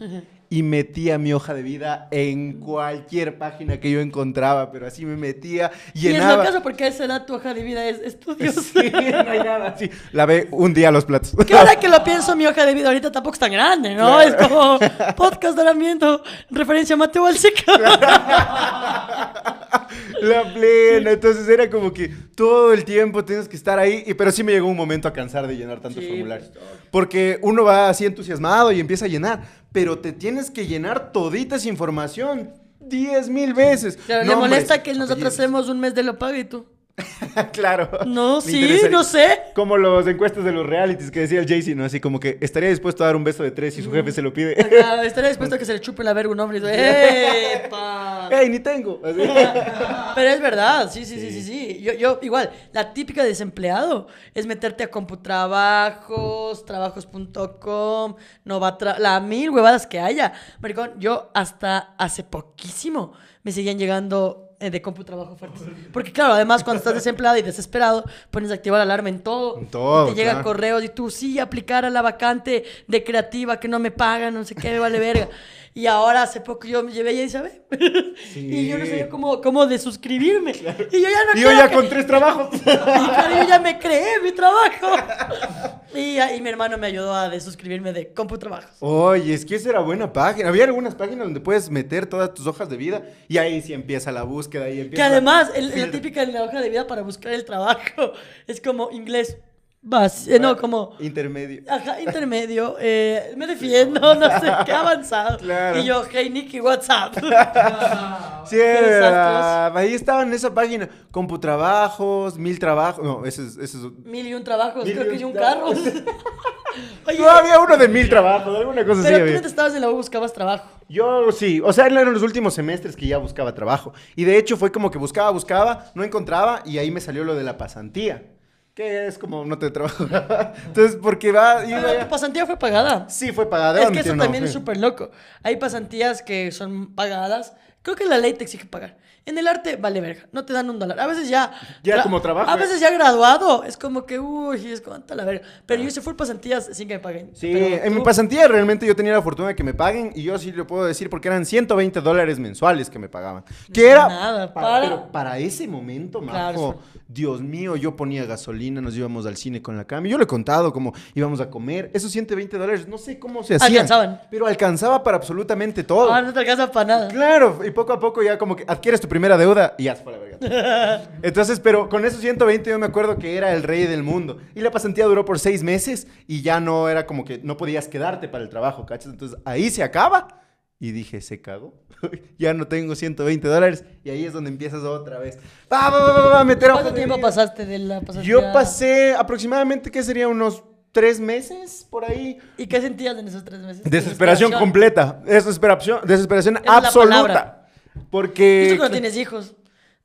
Y metía mi hoja de vida en cualquier página que yo encontraba, pero así me metía, Y es llenaba. lo caso porque a esa edad tu hoja de vida es estudios. Sí, no hay nada. Sí, lavé un día los platos. Que ahora que lo pienso, mi hoja de vida ahorita tampoco es tan grande, ¿no? Es como podcast de Aramiento, referencia a Mateo Alcica. La plena. Entonces era como que todo el tiempo tienes que estar ahí. Y, pero sí me llegó un momento a cansar de llenar tantos Sí, formularios. pues. Porque uno va así entusiasmado y empieza a llenar. Pero te tienes que llenar todita esa información. Diez mil veces. Le Nombres, molesta que nosotros apellidos. hacemos un mes de lo pago y tú. claro. No, sí, no sé. Como los encuestas de los realities que decía el Jaycee, ¿no? Así como que estaría dispuesto a dar un beso de tres si su jefe se lo pide. Acá, estaría dispuesto a que se le chupe la verga un hombre y dice, ¡epa! ¡Ey, ni tengo! Así. Pero es verdad, sí, sí, sí, sí, sí. Yo, yo, igual, la típica de desempleado es meterte a Computrabajos, trabajos.com, Novatra, la mil huevadas que haya. Maricón, yo hasta hace poquísimo me seguían llegando eh, de computrabajo fuertes. Porque claro, además cuando estás desempleado y desesperado, pones a activar alarma en todo. En todo, Y te llegan claro. correos y tú, sí, aplicar a la vacante de creativa que no me pagan, no sé qué, me vale verga. Y ahora hace poco yo me llevé a Isabel. y yo no sabía cómo, cómo de suscribirme. Y yo ya no Y yo ya que- con tres trabajos. y claro, yo ya me creé mi trabajo. Y, y mi hermano me ayudó a desuscribirme de CompuTrabajos. Oye, es que esa era buena página. Había algunas páginas donde puedes meter todas tus hojas de vida y ahí sí empieza la búsqueda. Y Que empieza la- además, el- la típica en la hoja de vida para buscar el trabajo es como inglés. Bas, eh, no, como. Intermedio. Ajá, intermedio, eh, me defiendo, no sé, qué avanzado. Claro. Y yo, hey Nicky, what's up? Sí, era- ahí estaba en esa página. Computrabajos, mil trabajos. No, ese es. Ese es... Mil y un trabajos, Mil y creo un que y un trabajos. carro. Oye, No, había uno de mil trabajos, alguna cosa así. pero tú no te estabas en la U, buscabas trabajo. Yo sí, o sea, eran los últimos semestres que ya buscaba trabajo. Y de hecho fue como que buscaba, buscaba, no encontraba y ahí me salió lo de la pasantía. Que es como no te trabajo. Entonces, porque va. Pero ya- tu pasantía fue pagada. Sí, fue pagada. Es que eso no, también es súper loco. Hay pasantías que son pagadas. Creo que la ley te exige pagar. En el arte vale verga, no te dan un dólar. A veces ya. Ya como trabajo, A eh. veces ya graduado, es como que, uy, es como la verga. Pero yo hice full pasantías sin que me paguen. Sí, Pero en mi pasantía realmente yo tenía la fortuna de que me paguen y yo sí lo puedo decir porque eran 120 dólares mensuales que me pagaban. Que era Nada, para, para- pero para ese momento, Claro, majo, Dios mío, yo ponía gasolina, nos íbamos al cine con la cama. Yo lo he contado como íbamos a comer. Esos 120 dólares, no sé cómo se hacían. Alcanzaban. Pero alcanzaba para absolutamente todo. Ah, no te alcanza para nada. Claro, y poco a poco ya como que adquieres tu primera deuda y ya se fue la verga. Entonces, pero con esos 120 yo me acuerdo que era el rey del mundo. Y la pasantía duró por seis meses y ya no era como que no podías quedarte para el trabajo, ¿cachas? Entonces ahí se acaba y dije, se cagó. ya no tengo 120 dólares y ahí es donde empiezas otra vez. Va, va, va, va, meter ¿Cuánto tiempo vida. pasaste de la pasantía? Yo pasé aproximadamente, ¿qué sería? Unos tres meses por ahí. ¿Y qué sentías en esos tres meses? Desesperación completa. Desesperación, desesperación Esa absoluta. Porque. tú que no tienes hijos,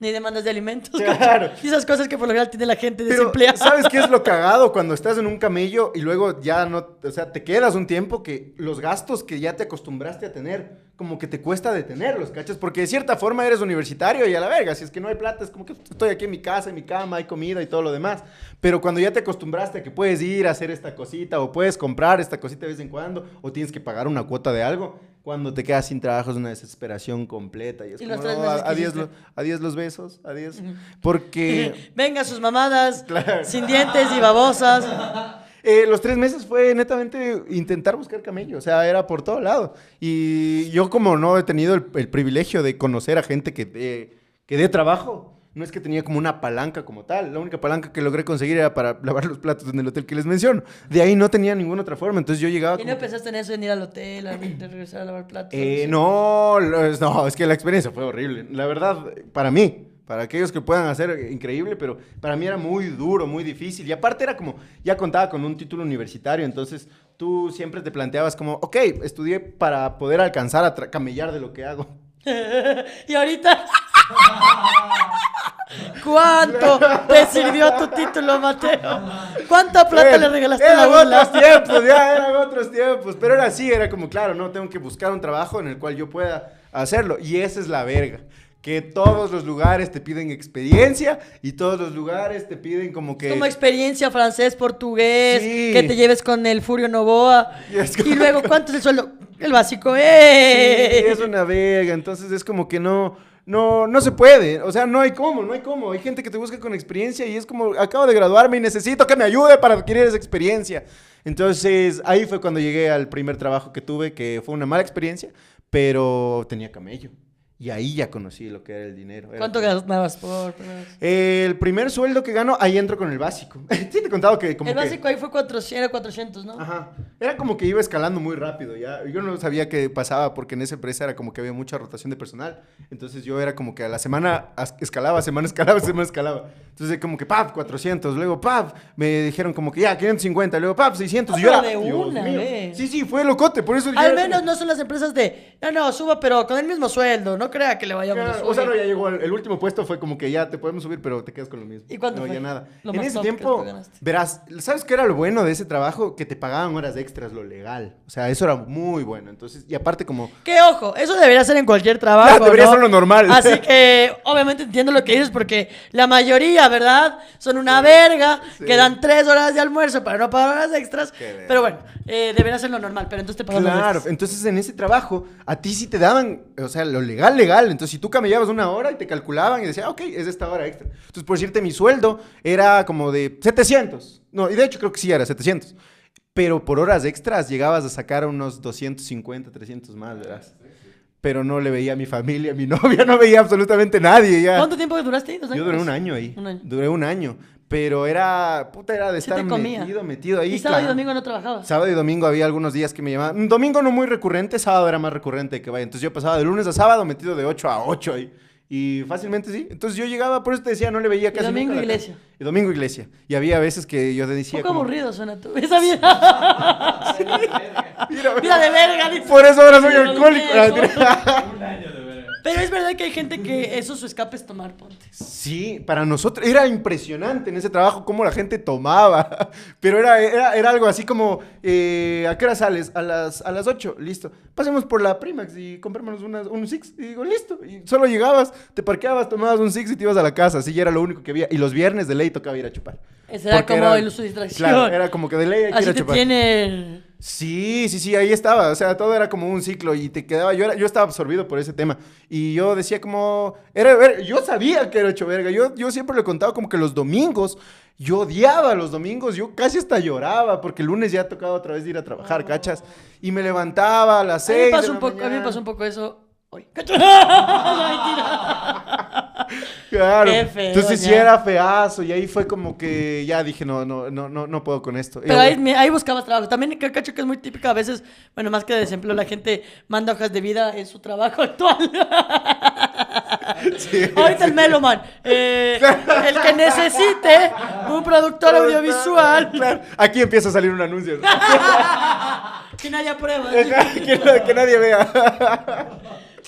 ni demandas de alimentos. Claro. Y esas cosas que por lo general tiene la gente Pero, desempleada. ¿sabes qué es lo cagado? Cuando estás en un camello y luego ya no, o sea, te quedas un tiempo que los gastos que ya te acostumbraste a tener, como que te cuesta detenerlos, ¿cachas? Porque de cierta forma eres universitario y a la verga, si es que no hay plata, es como que estoy aquí en mi casa, en mi cama, hay comida y todo lo demás. Pero cuando ya te acostumbraste a que puedes ir a hacer esta cosita o puedes comprar esta cosita de vez en cuando o tienes que pagar una cuota de algo, cuando te quedas sin trabajo es una desesperación completa. Y es Y como, los tres no, meses adiós, los, adiós los besos, adiós. Porque... Venga sus mamadas, Claro. sin dientes y babosas. Eh, los tres meses fue netamente intentar buscar camello, o sea, era por todo lado. Y yo como no he tenido el, el privilegio de conocer a gente que dé, que dé trabajo, no es que tenía como una palanca como tal. La única palanca que logré conseguir era para lavar los platos en el hotel que les menciono. De ahí no tenía ninguna otra forma, entonces yo llegaba... ¿Y no como que- pensaste en eso, en ir al hotel, a regresar a lavar platos? Eh, no, no, es que la experiencia fue horrible. La verdad, para mí, para aquellos que puedan hacer, eh, increíble, pero para mí era muy duro, muy difícil. Y aparte era como, ya contaba con un título universitario, entonces tú siempre te planteabas como, ok, estudié para poder alcanzar a camellar de lo que hago. y ahorita... ¿Cuánto te sirvió tu título, Mateo? ¿Cuánta plata le regalaste a la burla? otros tiempos, ya eran otros tiempos. Pero era así, era como, claro, no, tengo que buscar un trabajo en el cual yo pueda hacerlo. Y esa es la verga. Que todos los lugares te piden experiencia y todos los lugares te piden como que... Como experiencia francés, portugués, Sí. que te lleves con el Furio Novoa. Y es Y como- luego, ¿cuánto es el sueldo? El básico, Sí, ¡eh! es una verga, entonces es como que no, no, no se puede, o sea, no hay cómo, no hay cómo, hay gente que te busca con experiencia y es como, acabo de graduarme y necesito que me ayude para adquirir esa experiencia. Entonces, ahí fue cuando llegué al primer trabajo que tuve, que fue una mala experiencia, pero tenía camello. Y ahí ya conocí lo que era el dinero. Era ¿Cuánto como- ganabas por? El primer sueldo que gano, ahí entro con el básico. sí, te he contado que como El que- básico ahí fue 400, era 400, ¿no? Ajá. Era como que iba escalando muy rápido, ya. Yo no sabía qué pasaba porque en esa empresa era como que había mucha rotación de personal. Entonces yo era como que a la semana escalaba, semana escalaba, semana escalaba. Entonces como que, pap, 400. Luego, pap, me dijeron como que ya, 550. Luego, pap, 600. Ah, y yo era, de Dios una mío. vez. Sí, sí, fue locote. Por eso Al menos no son las empresas de, no, no, suba, pero con el mismo sueldo, no crea que le vayamos a subir. o sea, no, ya llegó. El, el último puesto fue como que ya te podemos subir, pero te quedas con lo mismo. ¿Y cuánto No, fue? ya nada. Lo en ese tiempo, verás, ¿sabes qué era lo bueno de ese trabajo? Que te pagaban horas extras, lo legal. O sea, eso era muy bueno. Entonces, y aparte como... Que ojo, eso debería ser en cualquier trabajo. Claro, debería ¿no? ser lo normal. Así que, obviamente entiendo lo que dices, porque la mayoría, ¿verdad? Son una verga, Sí. que dan tres horas de almuerzo para no pagar horas extras. Qué. Pero bueno, eh, debería ser lo normal, pero entonces te pagan Claro, entonces en ese trabajo a ti sí te daban, o sea, lo legal, legal. Entonces si tú camellabas una hora y te calculaban y decían, ok, es esta hora extra. Entonces por decirte, mi sueldo era como de 700. No, y de hecho creo que sí era 700. Pero por horas extras llegabas a sacar unos 250, 300 más, ¿verdad? Pero no le veía a mi familia, a mi novia, no veía absolutamente nadie ya. ¿Cuánto tiempo duraste Yo duré un año ahí. Un año. Duré un año. Pero era, puta, era de estar metido, metido ahí. Y sábado y domingo no trabajabas. Sábado y domingo había algunos días que me llamaban. Un Domingo no muy recurrente, sábado era más recurrente que vaya. Entonces yo pasaba de lunes a sábado metido de 8 a 8 ahí. Y fácilmente sí. Entonces yo llegaba, por eso te decía, no le veía casi domingo nunca la iglesia. casa. Y domingo iglesia. Y había veces que yo te Un decía poco como... aburrido suena tú. Esa vida. Mira, de verga. dice. Por eso ahora soy viejo. Un año de. Pero es verdad que hay gente que eso su escape es tomar, ponte. Sí, para nosotros era impresionante en ese trabajo cómo la gente tomaba. Pero era, era, era algo así como, eh, ¿a qué hora sales? A las, a las 8, listo. Pasemos por la Primax y comprémonos unas- un Six. Y digo, listo. Y solo llegabas, te parqueabas, tomabas un Six y te ibas a la casa. Así ya era lo único que había. Y los viernes de ley tocaba ir a chupar. Ese era como el uso de distracción. Claro, era como que de ley hay que Así ir a te chupar. tiene... Sí, sí, sí, ahí estaba. O sea, todo era como un ciclo y te quedaba. Yo, era, yo estaba absorbido por ese tema. Y yo decía como. Era, era- yo sabía que era hecho verga. Yo, yo siempre le contaba como que los domingos. Yo odiaba los domingos. Yo casi hasta lloraba porque el lunes ya tocaba otra vez de ir a trabajar, ¿cachas? Y me levantaba a las seis. a mí me pasó un poco eso hoy. Claro. Feo, Entonces sí ya. era feazo. Y ahí fue como que ya dije, no, no, no, no, no puedo con esto. Pero ahí, ahí buscabas trabajo. También cacho que es muy típica a veces, bueno, más que de desempleo, la gente manda hojas de vida en su trabajo actual. Sí. Ahorita el Meloman. eh, el que necesite un productor audiovisual. Claro. Aquí empieza a salir un anuncio. Que nadie aprueba. que, que nadie vea.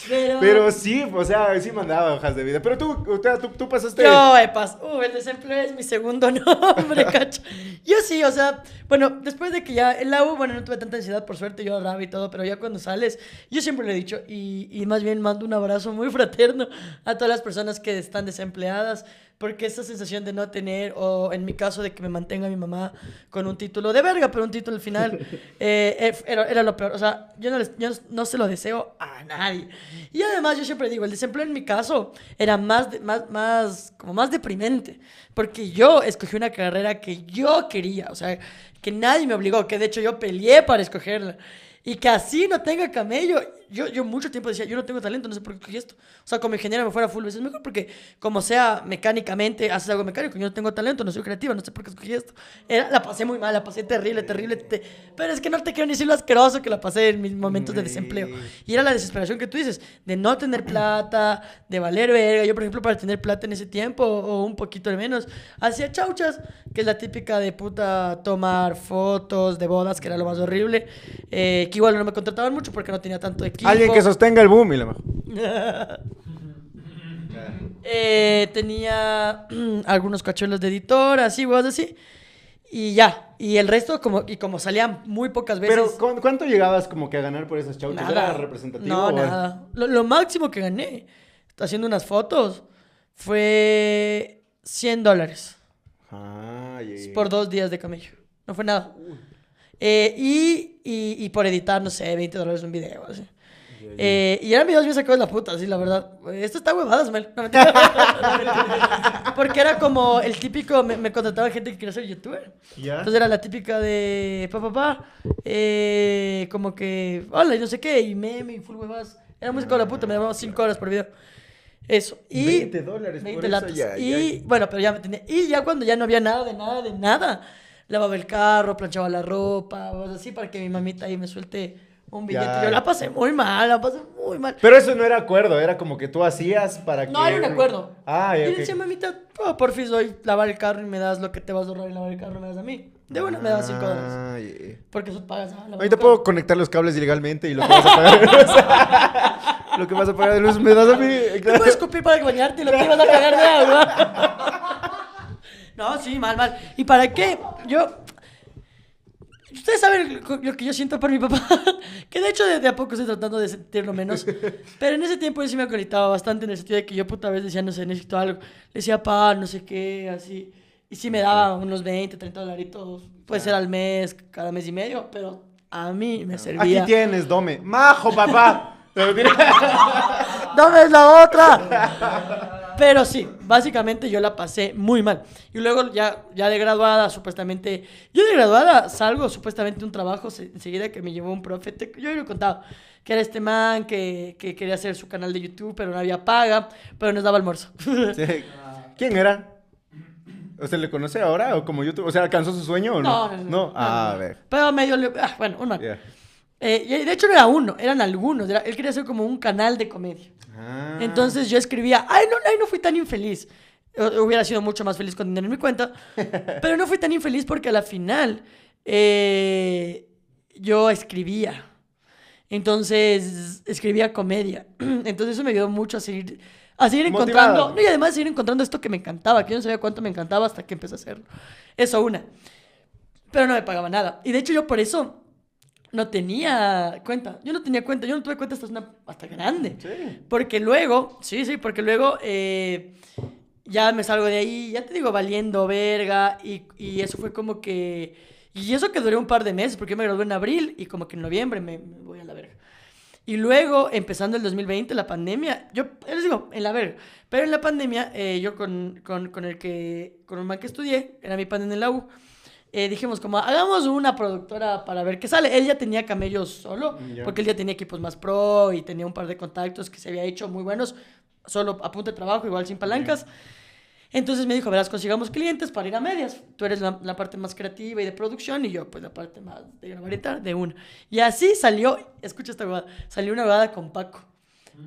Pero, Pero sí, o sea, sí mandaba hojas de vida. Pero tú, tú, tú pasaste. Yo, epas, uh, el desempleo es mi segundo nombre, cacho. Yo sí, o sea, bueno, después de que ya en la U, bueno, no tuve tanta ansiedad, por suerte, yo ahorraba y todo, pero ya cuando sales, yo siempre lo he dicho, y, y más bien mando un abrazo muy fraterno a todas las personas que están desempleadas, porque esa sensación de no tener, o en mi caso de que me mantenga mi mamá con un título de verga, pero un título al final, eh, eh, era, era lo peor. O sea, yo no, les- yo no se lo deseo a nadie. Y además yo siempre digo, el desempleo en mi caso era más, de- más, más, como más deprimente, porque yo escogí una carrera que yo quería, o sea, que nadie me obligó, que de hecho yo peleé para escogerla. Y que así no tenga camello. Yo, yo mucho tiempo decía, yo no tengo talento, no sé por qué escogí esto. O sea, como ingeniero me fuera full veces mejor porque como sea mecánicamente, haces algo mecánico, yo no tengo talento, no soy creativa, no sé por qué escogí esto. Era, la pasé muy mal, la pasé terrible, terrible. te- pero es que no te quiero ni decir lo asqueroso que la pasé en mis momentos de desempleo. Y era la desesperación que tú dices, de no tener plata, de valer verga. Yo, por ejemplo, para tener plata en ese tiempo, o un poquito de menos, hacía chauchas, que es la típica de puta tomar fotos de bodas, que era lo más horrible. eh, que igual no me contrataban mucho porque no tenía tanto equipo. Alguien que sostenga el boom y la mejor. Eh, tenía algunos cachuelos de editor, así, huevos así. Y ya. Y el resto, como, y como salían muy pocas veces. Pero, ¿cu- ¿cuánto llegabas como que a ganar por esas chauchas? Nada. ¿Era representativo? No, o- nada. Lo, lo máximo que gané haciendo unas fotos fue 100 dólares Ah, ya. por dos días de camello. No fue nada. Eh, y, y, y por editar, no sé, 20 dólares un video. Así. Eh, y eran videos bien sacados de la puta, sí, la verdad. Esto está huevadas, Mel. No. Porque era como el típico, me, me contrataba gente que quería ser youtuber. ¿Ya? Entonces era la típica de, pa, pa, pa, eh, como que, hola, y no sé qué, y meme, y full huevas. Era música de la puta, me llamaba 5 horas por video. Eso. Y 20 dólares por 20 eso, latas. ya, y ya. bueno, pero ya me tenía. Y ya cuando ya no había nada de nada, de nada, lavaba el carro, planchaba la ropa, o así, para que mi mamita ahí me suelte un billete. Ya. Yo la pasé muy mal, la pasé muy mal. Pero eso no era acuerdo, era como que tú hacías para que... No hay un acuerdo. Ah, ya, y ok. decía, mamita, oh, por fin doy lavar el carro y me das lo que te vas a ahorrar en lavar el carro, me das a mí. De bueno, me das 5 dólares. Ah, ya. Porque eso pagas. ah, Ahorita puedo conectar los cables ilegalmente y lo que vas a pagar. lo que vas a pagar de luz me das a mí. Te puedes escupir para bañarte y lo que ibas a pagar de agua. No, sí, mal, mal. ¿Y para qué? Yo. Ustedes saben lo que yo siento por mi papá. Que de hecho, de, a poco estoy tratando de sentirlo menos. Pero en ese tiempo yo sí me acolitaba bastante en el sentido de que yo puta vez decía, no sé, necesito algo. Le decía, pa, no sé qué, así. Y sí me daba unos 20, 30 dolaritos. Puede ser al mes, cada mes y medio, pero a mí me servía. Aquí tienes, Dome. Majo, papá. ¡Dame la otra! Pero sí, básicamente yo la pasé muy mal. Y luego ya, ya de graduada, supuestamente... Yo de graduada salgo supuestamente de un trabajo enseguida que me llevó un profeta. Yo le he contado que era este man que, que, quería hacer su canal de YouTube, pero no había paga, pero nos daba almuerzo. ¿Quién era? ¿Usted le conoce ahora o como YouTube? O sea, ¿alcanzó su sueño o no? No, no, no. Ah, a ver. Pero medio... Ah, bueno, un man. Eh, de hecho, no era uno, eran algunos. él quería hacer como un canal de comedia. Ah. Entonces yo escribía, ay no, ay, no fui tan infeliz. Hubiera sido mucho más feliz con dinero en mi cuenta. pero no fui tan infeliz porque a la final eh, yo escribía. Entonces escribía comedia. Entonces eso me ayudó mucho a seguir, a seguir encontrando. y además a seguir encontrando esto que me encantaba, que yo no sabía cuánto me encantaba hasta que empecé a hacerlo. Eso una. Pero no me pagaba nada. Y de hecho yo por eso no tenía cuenta. Yo no tenía cuenta. Yo no tuve cuenta hasta, una, hasta grande. Sí. Porque luego, sí, sí, porque luego eh, ya me salgo de ahí, ya te digo, valiendo verga. Y, y, eso fue como que... Y eso que duré un par de meses, porque yo me gradué en abril y como que en noviembre me, voy a la verga. Y luego, empezando el 2020, la pandemia, yo les digo, en la verga. Pero en la pandemia, eh, yo con, con, con, el que, con un man que estudié, era mi pan en el la U, eh, dijimos como, hagamos una productora para ver qué sale. Él ya tenía camellos solo, porque él ya tenía equipos más pro y tenía un par de contactos que se había hecho muy buenos, solo a punto de trabajo, igual sin palancas. Entonces me dijo, verás, consigamos clientes para ir a medias. Tú eres la, la, parte más creativa y de producción y yo pues la parte más de grabar de una. Y así salió, escucha esta jugada, salió una jugada con Paco.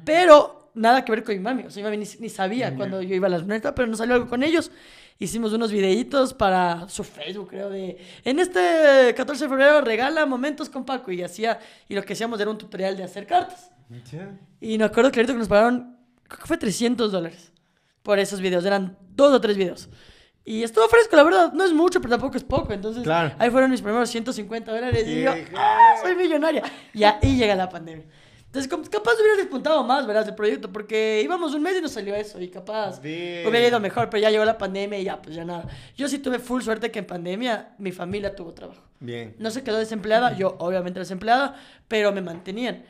Pero nada que ver con mi mami. O sea, mi mami ni, ni sabía cuando yo iba a las lunetas, pero no salió algo con ellos hicimos unos videitos para su Facebook, creo, de en este 14 de febrero regala momentos con Paco y hacía, y lo que hacíamos era un tutorial de hacer cartas. Y me acuerdo clarito que nos pagaron, creo que fue 300 dólares por esos videos, eran dos o tres videos. Y estuvo fresco, la verdad, no es mucho, pero tampoco es poco. Entonces, ahí fueron mis primeros 150 dólares y yo, ¡ah, soy millonaria! Y ahí llega la pandemia. Entonces, capaz hubiera despuntado más, ¿verdad? El proyecto, porque íbamos un mes y nos salió eso, y capaz hubiera ido mejor, pero ya llegó la pandemia y ya, pues ya nada. Yo sí tuve full suerte que en pandemia mi familia tuvo trabajo. Bien. No se quedó desempleada, yo obviamente desempleada, pero me mantenían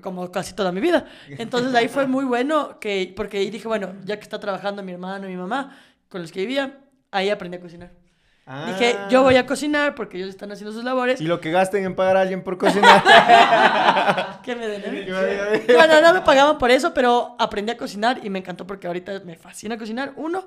como casi toda mi vida. Entonces ahí fue muy bueno, que, porque ahí dije, bueno, ya que está trabajando mi hermano y mi mamá, con los que vivía, ahí aprendí a cocinar. Dije, yo voy a ah. cocinar porque ellos están haciendo sus labores. Y lo que gasten en pagar a alguien por cocinar. ¿Qué me den? bueno, no me pagaban por eso, pero aprendí a cocinar y me encantó porque ahorita me fascina cocinar. Uno.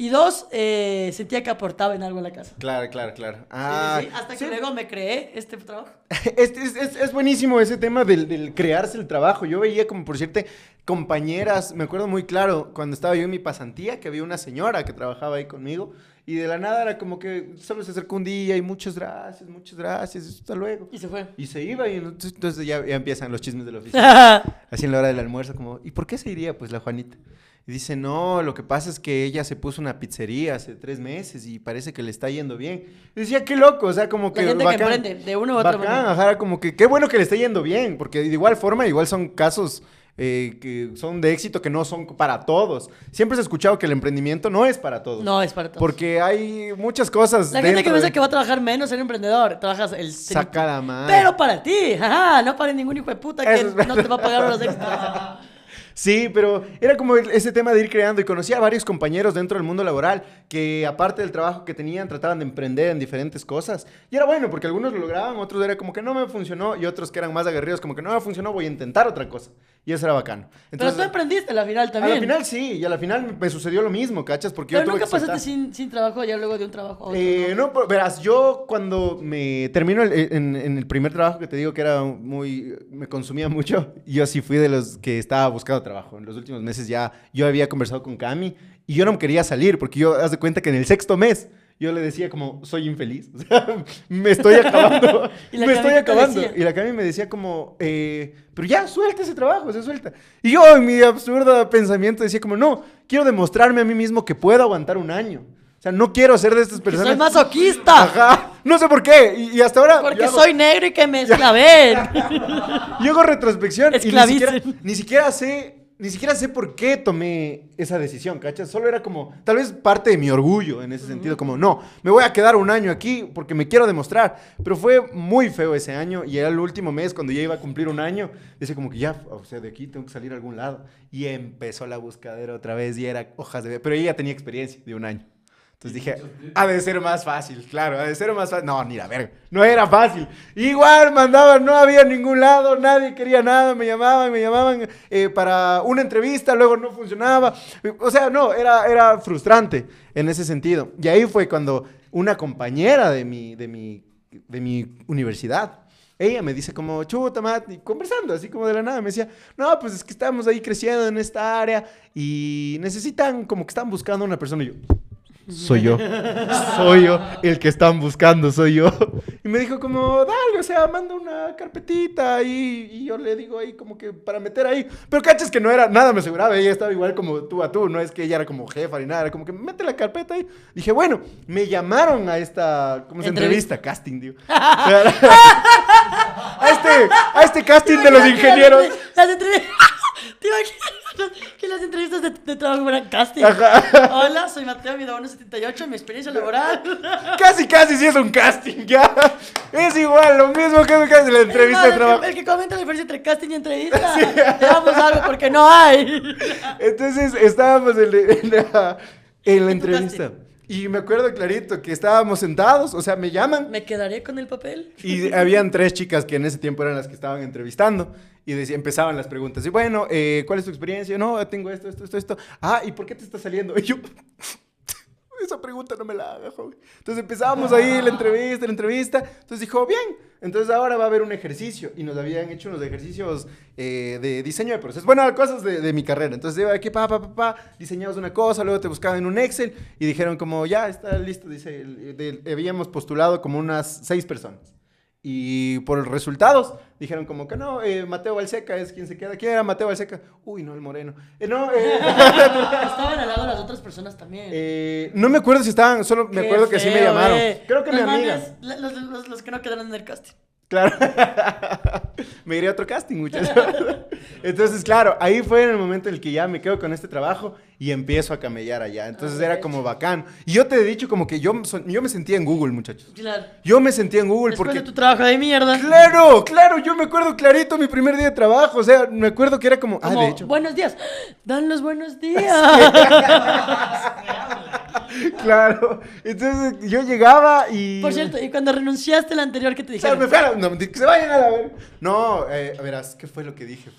Y dos, eh, sentía que aportaba en algo en la casa. Claro, claro, claro. Ah, hasta que luego me creé este trabajo. es, es, es, buenísimo ese tema del, del, crearse el trabajo. Yo veía como, por cierto, compañeras, me acuerdo muy claro, cuando estaba yo en mi pasantía, que había una señora que trabajaba ahí conmigo. Y de la nada era como que solo se acercó un día y muchas gracias, muchas gracias, hasta luego. Y se fue. Y se iba y entonces, ya, empiezan los chismes de la oficina. Así en la hora del almuerzo, como, ¿y por qué se iría pues la Juanita? Y dice, no, lo que pasa es que ella se puso una pizzería hace tres meses y parece que le está yendo bien. Y decía, qué loco, o sea, como que... La gente que emprende, de uno u otro bacán, como que qué bueno que le está yendo bien, porque de igual forma, igual son casos eh, que son de éxito, que no son para todos. Siempre se ha escuchado que el emprendimiento no es para todos. No es para todos. Porque hay muchas cosas. La gente que piensa que va a trabajar menos ser emprendedor, trabajas el. Saca la. Pero para ti, no para ningún hijo de puta que no te va a pagar extras. Sí, pero era como ese tema de ir creando y conocí a varios compañeros dentro del mundo laboral que aparte del trabajo que tenían trataban de emprender en diferentes cosas. Y era bueno porque algunos lo lograban, otros era como que no me funcionó y otros que eran más aguerridos como que no me funcionó, voy a intentar otra cosa. Y eso era bacano. Entonces, pero tú emprendiste a la final también. A la final sí, y a la final me sucedió lo mismo, ¿cachas? Porque pero nunca pasaste sin, sin, trabajo ya luego de un trabajo a otro, eh, ¿no? verás, yo cuando me termino en, en, el primer trabajo que te digo que era muy, me consumía mucho, yo sí fui de los que estaba buscando trabajo. En los últimos meses ya yo había conversado con Cami y yo no me quería salir porque yo, haz de cuenta que en el sexto mes yo le decía como, soy infeliz. O sea, me estoy acabando. ¿Y la me estoy acabando. decía? Y la Cami me decía como, eh, pero ya, suelta ese trabajo, se suelta. Y yo en mi absurdo pensamiento decía como, no, quiero demostrarme a mí mismo que puedo aguantar un año. O sea, no quiero ser de estas Que personas. soy masoquista. Ajá. No sé por qué. Y, y hasta ahora. Porque hago- soy negro y que me esclaven. Yo hago retrospección y ni siquiera, ni siquiera sé. Ni siquiera sé por qué tomé esa decisión, ¿cachas? Solo era como, tal vez parte de mi orgullo en ese sentido, como, no, me voy a quedar un año aquí porque me quiero demostrar. Pero fue muy feo ese año y era el último mes cuando ya iba a cumplir un año. Decía como que ya, o sea, de aquí tengo que salir a algún lado. Y empezó la buscadera otra vez y era hojas de... Pero ella ya tenía experiencia de un año. Entonces dije, ha de ser más fácil, claro, ha de ser más fácil. No, ni la verga, no era fácil. Igual mandaban, no había ningún lado, nadie quería nada, me llamaban, me llamaban eh, para una entrevista, luego no funcionaba. O sea, no, era, era frustrante en ese sentido. Y ahí fue cuando una compañera de mi, de mi, de mi universidad, ella me dice como, chuta, Matt, y conversando, así como de la nada, me decía, no, pues es que estamos ahí creciendo en esta área y necesitan, como que están buscando una persona. Y yo, soy yo. Soy yo el que están buscando, soy yo. Y me dijo como, dale, o sea, manda una carpetita ahí. Y yo le digo ahí como que para meter ahí. Pero cachas que no era, nada me aseguraba. Ella estaba igual como tú a tú. No es que ella era como jefa ni nada. Era como que mete la carpeta ahí. Dije, bueno, me llamaron a esta, ¿cómo se Entrevista. entrevista? Casting, digo. a, este, a este casting de los ingenieros. Las entrevistas. ¿Te imaginas que las entrevistas de, de trabajo fueran casting? Ajá. Hola, soy Mateo, mi edad 1.78, mi experiencia laboral. Casi, casi sí es un casting, ya. Es igual, lo mismo que me casi la entrevista de trabajo. El que, el que comenta la diferencia entre casting y entrevista. Veamos algo porque no hay. Entonces estábamos en, en la, en ¿En entrevista. Y me acuerdo clarito que estábamos sentados, o sea, me llaman. ¿Me quedaré con el papel? Y habían tres chicas que en ese tiempo eran las que estaban entrevistando. Y decía- empezaban las preguntas. Y bueno, eh, ¿cuál es tu experiencia? No, tengo esto, esto, esto, esto. Ah, ¿y por qué te está saliendo? Y yo, esa pregunta no me la haga, joven. Entonces empezábamos ahí la entrevista, la entrevista. Entonces dijo, bien, entonces ahora va a haber un ejercicio. Y nos habían hecho unos ejercicios eh, de diseño de procesos. Bueno, cosas de, de mi carrera. Entonces iba aquí, pa, pa, pa, pa, diseñabas una cosa, luego te buscaban en un Excel y dijeron como, ya está listo, dice, el- del- habíamos postulado como unas seis personas. Y por los resultados dijeron como que no, eh, Mateo Balseca es quien se queda. ¿Quién era Mateo Balseca? Uy, no, el moreno. Eh, no, eh, Estaban al lado las otras personas también. eh, no me acuerdo si estaban, solo me Qué acuerdo que sí me feo, llamaron. eh. Creo que mi Los amiga. manes, la- Los, los- los que no quedaron en el casting. Claro. me iré a otro casting, muchachos. Entonces, claro, ahí fue en el momento en el que ya me quedo con este trabajo y empiezo a camellar allá. Entonces Ah, era como bacán. Y yo te he dicho como que yo, yo me sentía en Google, muchachos. Claro. Yo me sentía en Google Después porque... de tu trabajo de mierda. Claro, claro, yo me acuerdo clarito mi primer día de trabajo. O sea, me acuerdo que era como... Ah, de hecho. buenos días. Dan los buenos días. Claro. Entonces yo llegaba y... Por cierto, y cuando renunciaste al anterior, ¿qué te O sea, dijeron? me fui a la- no, que se vayan a la ver. No, eh, a verás, ¿qué fue lo que dije?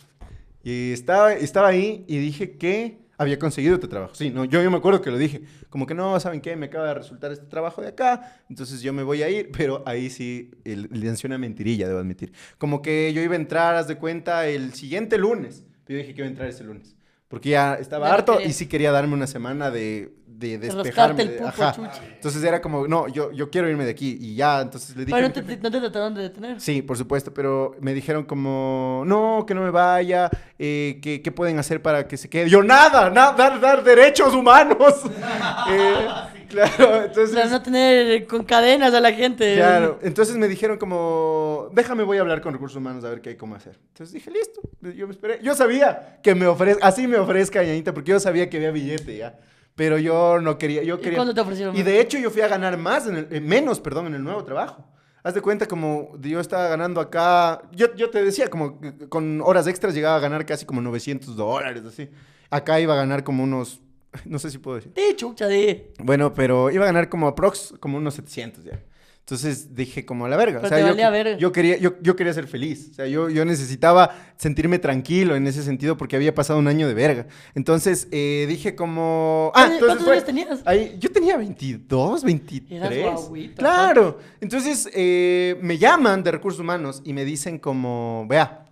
Y estaba, estaba ahí y dije que había conseguido este trabajo. Sí, no, yo, yo me acuerdo que lo dije. Como que no, ¿saben qué? Me acaba de resultar este trabajo de acá, entonces yo me voy a ir. Pero ahí sí, el- le lancé una mentirilla, debo admitir. Como que yo iba a entrar, haz de cuenta, el siguiente lunes. Pero yo dije que iba a entrar ese lunes. Porque ya estaba no harto y sí quería darme una semana de, de De despejarme. el pupo, ajá. Entonces era como, no, yo, yo quiero irme de aquí. Y ya, entonces le dije... Pero no te, jefe- no te trataron de detener. Sí, por supuesto, pero me dijeron como, no, que no me vaya, eh, que, ¿qué pueden hacer para que se quede? Yo, nada, nada, dar, dar derechos humanos. Eh, claro, entonces... Para no tener con cadenas a la gente. Claro, entonces me dijeron como, déjame, voy a hablar con recursos humanos a ver qué hay cómo hacer. Entonces dije, listo, yo me esperé. Yo sabía que me ofrezca, así me ofrezca, Ñañita, porque yo sabía que había billete ya. Pero yo no quería, yo ¿Y quería... cuándo te ofrecieron Y de hecho yo fui a ganar más, en el- eh, menos, perdón, en el nuevo trabajo. Haz de cuenta como yo estaba ganando acá, yo, yo te decía, como con horas extras llegaba a ganar casi como 900 dólares, así. Acá iba a ganar como unos, no sé si puedo decir. Sí, chucha, di. Bueno, pero iba a ganar como aprox, como unos 700 ya. Entonces dije como a la verga. Pero o sea, te yo, verga. yo quería, yo, yo quería ser feliz. O sea, yo, yo necesitaba sentirme tranquilo en ese sentido porque había pasado un año de verga. Entonces eh, dije como... Ah, ¿Cuántos- entonces cuántos fue- años tenías? Ahí, yo tenía 22, 23. guaguito, claro. Entonces eh, me llaman de recursos humanos y me dicen como, vea,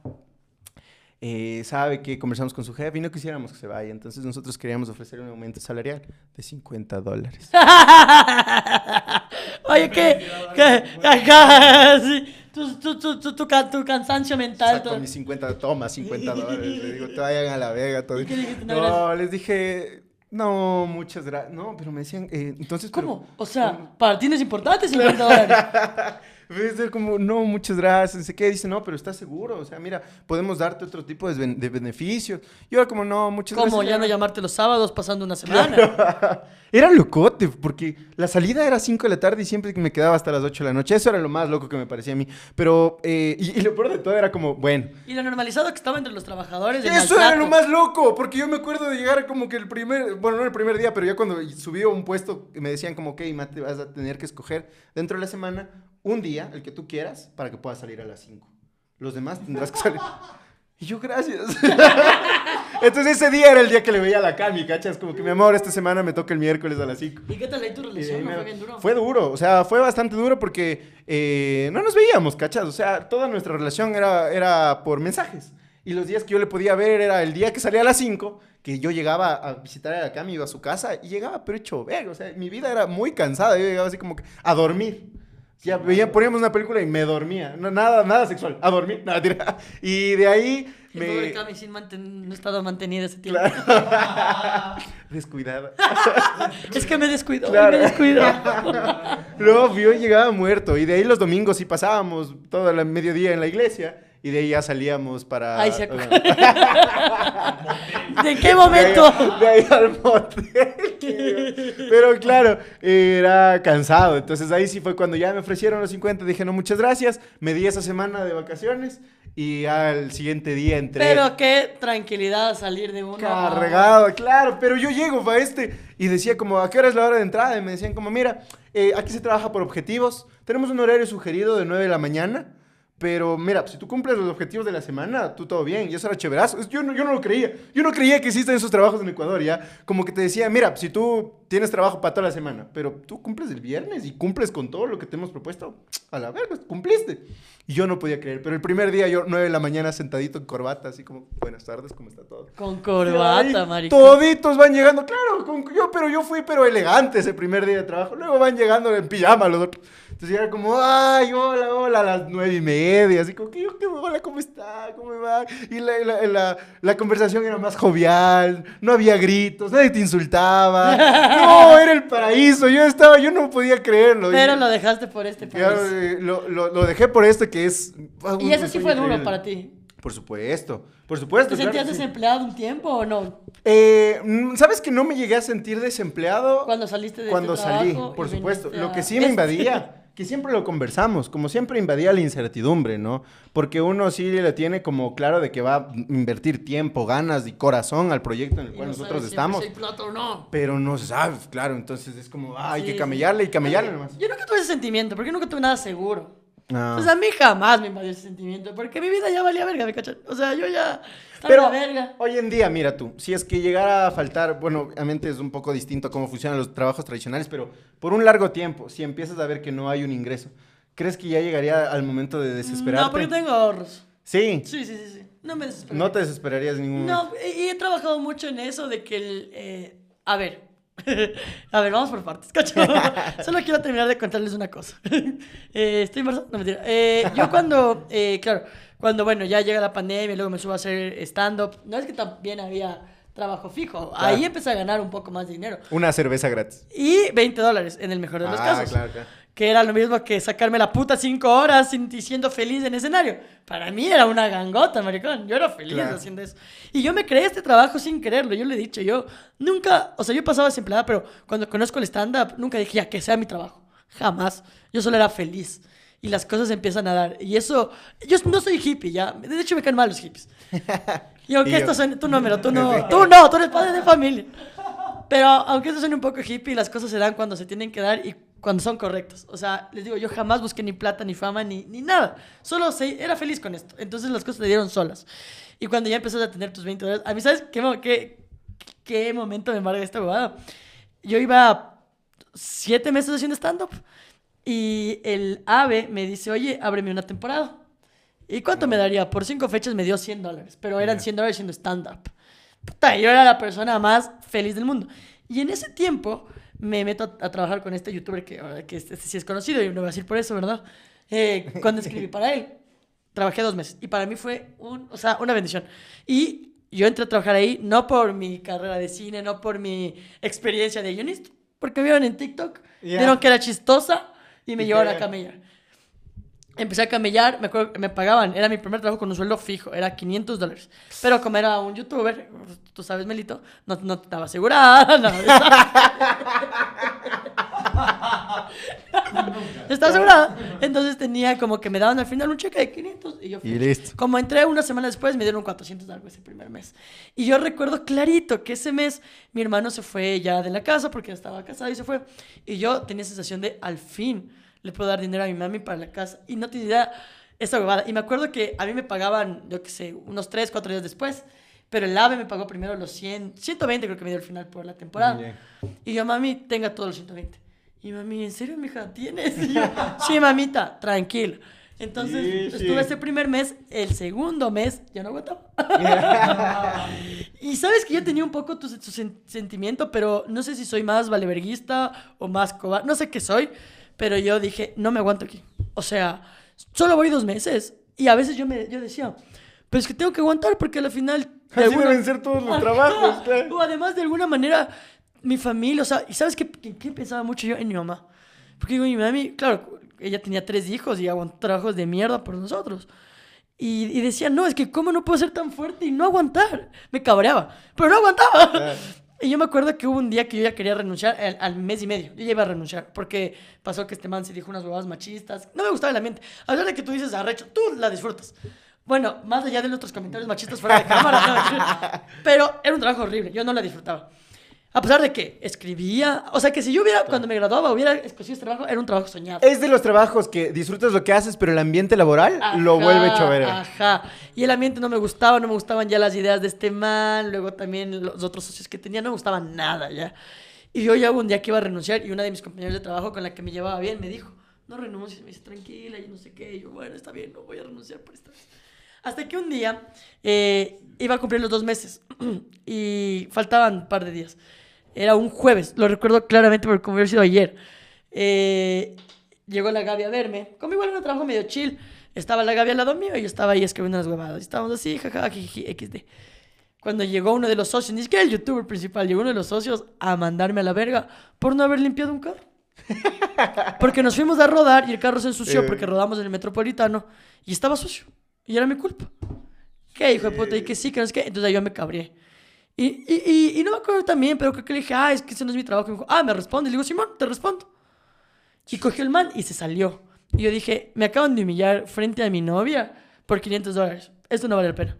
eh, sabe que conversamos con su jefe y no quisiéramos que se vaya. Entonces nosotros queríamos ofrecer un aumento salarial de 50 dólares. Oye, ¿qué? ¿Qué? Acá, sí. Tu, tu, tu, tu, tu, ca- tu cansancio mental. Saco mis 50, toma 50 dólares. Le digo, te vayan a la vega. Todo. No, les dije, no, muchas gracias. No, pero me decían, eh, entonces... pero- ¿Cómo? O sea, para ti no es importante 50 dólares. Ser como, no, muchas gracias, sé qué. Dice, no, pero ¿estás seguro? O sea, mira, podemos darte otro tipo de, ben- de beneficios. Y ahora como, no, muchas ¿Cómo? gracias. Ya no llamarte los sábados pasando una semana. Era locote, porque la salida era 5 de la tarde y siempre me quedaba hasta las 8 de la noche. Eso era lo más loco que me parecía a mí. Pero, eh, y, y lo peor de todo era como, bueno. Y lo normalizado que estaba entre los trabajadores. Eso era lo más loco, porque yo me acuerdo de llegar como que el primer, bueno, no el primer día, pero ya cuando subí a un puesto, me decían como, ok, Mate, vas a tener que escoger dentro de la semana un día, el que tú quieras, para que puedas salir a las 5. Los demás tendrás que salir. Y yo, gracias. Entonces ese día era el día que le veía a la Cami, ¿cachas? Como que mi amor, esta semana me toca el miércoles a las 5. ¿Y qué tal ahí tu relación? ¿No fue bien duro? Fue duro, o sea, fue bastante duro porque eh, no nos veíamos, ¿cachas? O sea, toda nuestra relación era, era por mensajes. Y los días que yo le podía ver era el día que salía a las 5, que yo llegaba a visitar a la Cami, iba a su casa y llegaba pero hecho verga. O sea, mi vida era muy cansada. Yo llegaba así como que a dormir. Ya veía, poníamos una película y me dormía. No, nada, nada sexual. A dormir, nada, tira. Y de ahí El pobre me... Cami sin manten- no estaba mantenida ese tiempo. Descuidada. Es que me descuido, Claro. me descuido. No, yo llegaba muerto. Y de ahí los domingos sí pasábamos todo el mediodía en la iglesia. Y de ahí ya salíamos para. Ay, se ¿De qué momento? De ahí, de ahí al motel. Pero claro, era cansado. Entonces ahí sí fue cuando ya me ofrecieron los 50. Dije, no, muchas gracias. Me di esa semana de vacaciones. Y al siguiente día entré. Pero qué tranquilidad salir de uno. a- Cargado, claro, pero yo llego para este y decía como, ¿a qué hora es la hora de entrada? Y me decían como, mira, eh, aquí se trabaja por objetivos, tenemos un horario sugerido de 9 de la mañana, pero mira, si tú cumples los objetivos de la semana, tú todo bien, y eso era chéverazo. Yo no, yo no lo creía, yo no creía que existan esos trabajos en Ecuador, ya, como que te decía, mira, si tú tienes trabajo para toda la semana, pero tú cumples el viernes y cumples con todo lo que te hemos propuesto, a la verga, cumpliste. Y yo no podía creer, pero el primer día yo 9 de la mañana sentadito en corbata, así como, buenas tardes, ¿cómo está todo? Con corbata, maricón. Toditos van llegando, claro, con- yo, pero yo fui pero elegante ese primer día de trabajo. Luego van llegando en pijama los otros. Entonces era como, ay, hola, hola, a las nueve y media. Así como yo, ¿qué, hola, ¿cómo está? ¿Cómo me va? Y la, la, la- la conversación era más jovial, no había gritos, nadie te insultaba. No, era el paraíso. Yo estaba, yo no podía creerlo. Pero Y- lo dejaste por este ya, país. eh, lo, lo- lo dejé por este que es. ah, Y eso sí fue duro para ti. Por supuesto, por supuesto. ¿Te claro sentías sí. desempleado un tiempo o no? Eh, mm, ¿Sabes que no me llegué a sentir desempleado Cuando saliste de cuando este salí? trabajo Por supuesto. Lo que sí me este. invadía, que siempre lo conversamos, como siempre invadía la incertidumbre, ¿no? Porque uno sí le tiene como claro de que va a invertir tiempo, ganas y corazón al proyecto en el cual no nosotros estamos. si hay plata o no. Pero no se sabe, claro, entonces es como, ah, hay Sí, que sí. camellarle y camellarle nomás. Yo nunca tuve ese sentimiento, porque nunca tuve nada seguro. Ah. Pues a mí jamás me invadió ese sentimiento, porque mi vida ya valía verga, ¿me cachan? O sea, yo ya Pero verga. hoy en día, mira tú, si es que llegara a faltar, bueno, obviamente es un poco distinto cómo funcionan los trabajos tradicionales, pero por un largo tiempo, si empiezas a ver que no hay un ingreso, ¿crees que ya llegaría al momento de desesperarte? No, porque tengo ahorros. Sí, Sí, sí, sí, sí. No me desespero. no te desesperarías en ningún No, y y he trabajado mucho en eso de que el... eh, a ver. a ver, vamos por partes, cacho. Solo quiero terminar de contarles una cosa. Eh, ¿Estoy embarazada? No, mentira. Eh, yo cuando, eh, claro, cuando, bueno, ya llega la pandemia, luego me subo a hacer stand-up, no es que también había trabajo fijo. Ahí empecé a ganar un poco más de dinero. Una cerveza gratis. Y 20 dólares, en el mejor de los Ah, casos. claro, claro. Que era lo mismo que sacarme la puta 5 horas sin, y siendo feliz en escenario. Para mí era una gangota, maricón. Yo era feliz Claro. haciendo eso. Y yo me creé este trabajo sin quererlo. Yo le he dicho, yo nunca, o sea, yo pasaba desempleada, pero cuando conozco el stand-up, nunca dije, ya, que sea mi trabajo. Jamás. Yo solo era feliz. Y las cosas empiezan a dar. Y eso, yo no soy hippie, ya. De hecho, me caen mal los hippies. Y aunque Y yo. esto suene, tú no, pero tú no, tú no, tú eres padre de familia. Pero aunque esto suene un poco hippie, las cosas se dan cuando se tienen que dar y cuando son correctos. O sea, les digo, yo jamás busqué ni plata, ni fama, ni, ni nada. Solo se, era feliz con esto. Entonces las cosas se dieron solas. Y cuando ya empezás a tener tus 20 dólares, a mí, ¿sabes qué, qué, qué momento me embarga esta bobada? Yo iba siete meses haciendo stand-up y el AVE me dice, oye, ábreme una temporada. ¿Y cuánto me daría? Por cinco fechas me dio 100 dólares, pero eran 100 dólares siendo stand-up. Puta, yo era la persona más feliz del mundo. Y en ese tiempo me meto a, trabajar con este youtuber que, que este, este sí es conocido, y no voy a decir por eso, ¿verdad? Eh, cuando escribí para él, trabajé dos meses y para mí fue un, o sea, una bendición. Y yo entré a trabajar ahí no por mi carrera de cine, no por mi experiencia de guionista, porque vieron en TikTok, Ya. vieron que era chistosa y me llevaron a que- camellar. Empecé a camellar, me acuerdo me pagaban, era mi primer trabajo con un sueldo fijo, era 500 dólares. Pero como era un youtuber, tú sabes, Melito, no, no estaba asegurada, eso. Estaba asegurada. Entonces tenía como que me daban al final un cheque de 500 y yo fui. Y listo. Como entré una semana después, me dieron 400 de algo ese primer mes. Y yo recuerdo clarito que ese mes mi hermano se fue ya de la casa porque ya estaba casado y se fue. Y yo tenía sensación de al fin le puedo dar dinero a mi mami para la casa. Y no tenía idea esa huevada. Y me acuerdo que a mí me pagaban, yo qué sé, unos 3, 4 días después. Pero el AVE me pagó primero los 100, 120 creo que me dio al final por la temporada. Ya. Y yo, mami, tenga todos los 120. Y mami, ¿en serio, mija, tienes? Y yo, sí, mamita, tranquila. Entonces, Sí, sí. estuve ese primer mes, el segundo mes, ya no aguantaba. y sabes que yo tenía un poco tu, tu sen- sentimiento, pero no sé si soy más valeverguista o más cobarde, no sé qué soy, pero yo dije, no me aguanto aquí. O sea, solo voy dos meses. Y a veces yo, me, yo decía, pero es que tengo que aguantar porque al final... de Así alguna- deben ser todos los Ajá. trabajos. claro. O además, de alguna manera, mi familia, o sea, ¿y sabes qué, qué, qué pensaba mucho yo en mi mamá? Porque digo, mi mami, claro, ella tenía tres hijos y aguantó trabajos de mierda por nosotros. Y, y decía, no, es que cómo no puedo ser tan fuerte y no aguantar. Me cabreaba, pero no aguantaba. Claro. Y yo me acuerdo que hubo un día que yo ya quería renunciar al, al mes y medio. Yo ya iba a renunciar porque pasó que este man se dijo unas huevadas machistas. No me gustaba el ambiente. Hablar de que tú dices arrecho, tú la disfrutas. Bueno, más allá de nuestros comentarios machistas fuera de cámara. no, pero era un trabajo horrible. Yo no la disfrutaba. A pesar de que escribía. O sea, que si yo hubiera, cuando me graduaba, hubiera escogido este trabajo, era un trabajo soñado. Es de los trabajos que disfrutas lo que haces, pero el ambiente laboral lo Ajá, vuelve chover. Ajá. Y el ambiente no me gustaba, no me gustaban ya las ideas de este man, luego también los otros socios que tenía, no me gustaban nada ya. Y yo ya hubo un día que iba a renunciar y una de mis compañeros de trabajo con la que me llevaba bien me dijo, no renuncies, me dice, tranquila, y no sé qué. Y yo, bueno, está bien, no voy a renunciar por esta vez. Hasta que un día eh, iba a cumplir los dos meses y faltaban un par de días. Era un jueves, lo recuerdo claramente porque hubiera sido ayer. Eh, llegó la Gaby a verme, como igual era un trabajo medio chill. Estaba la Gaby al lado mío y yo estaba ahí escribiendo las huevadas. Y estábamos así, jajaja, XD. Cuando llegó uno de los socios, ni siquiera el youtuber principal, llegó uno de los socios a mandarme a la verga por no haber limpiado un carro. Porque nos fuimos a rodar y el carro se ensució porque rodamos en el metropolitano y estaba sucio. Y era mi culpa. ¿Qué, hijo de puta? Y que sí, que no es que. Entonces yo me cabré. Y, y, y, y no me acuerdo también, pero creo que le dije, ah, es que ese no es mi trabajo. Y me dijo, ah, me responde. Y le digo, Simón, te respondo. Y cogió el man y se salió. Y yo dije, me acaban de humillar frente a mi novia por 500 dólares. Esto no vale la pena.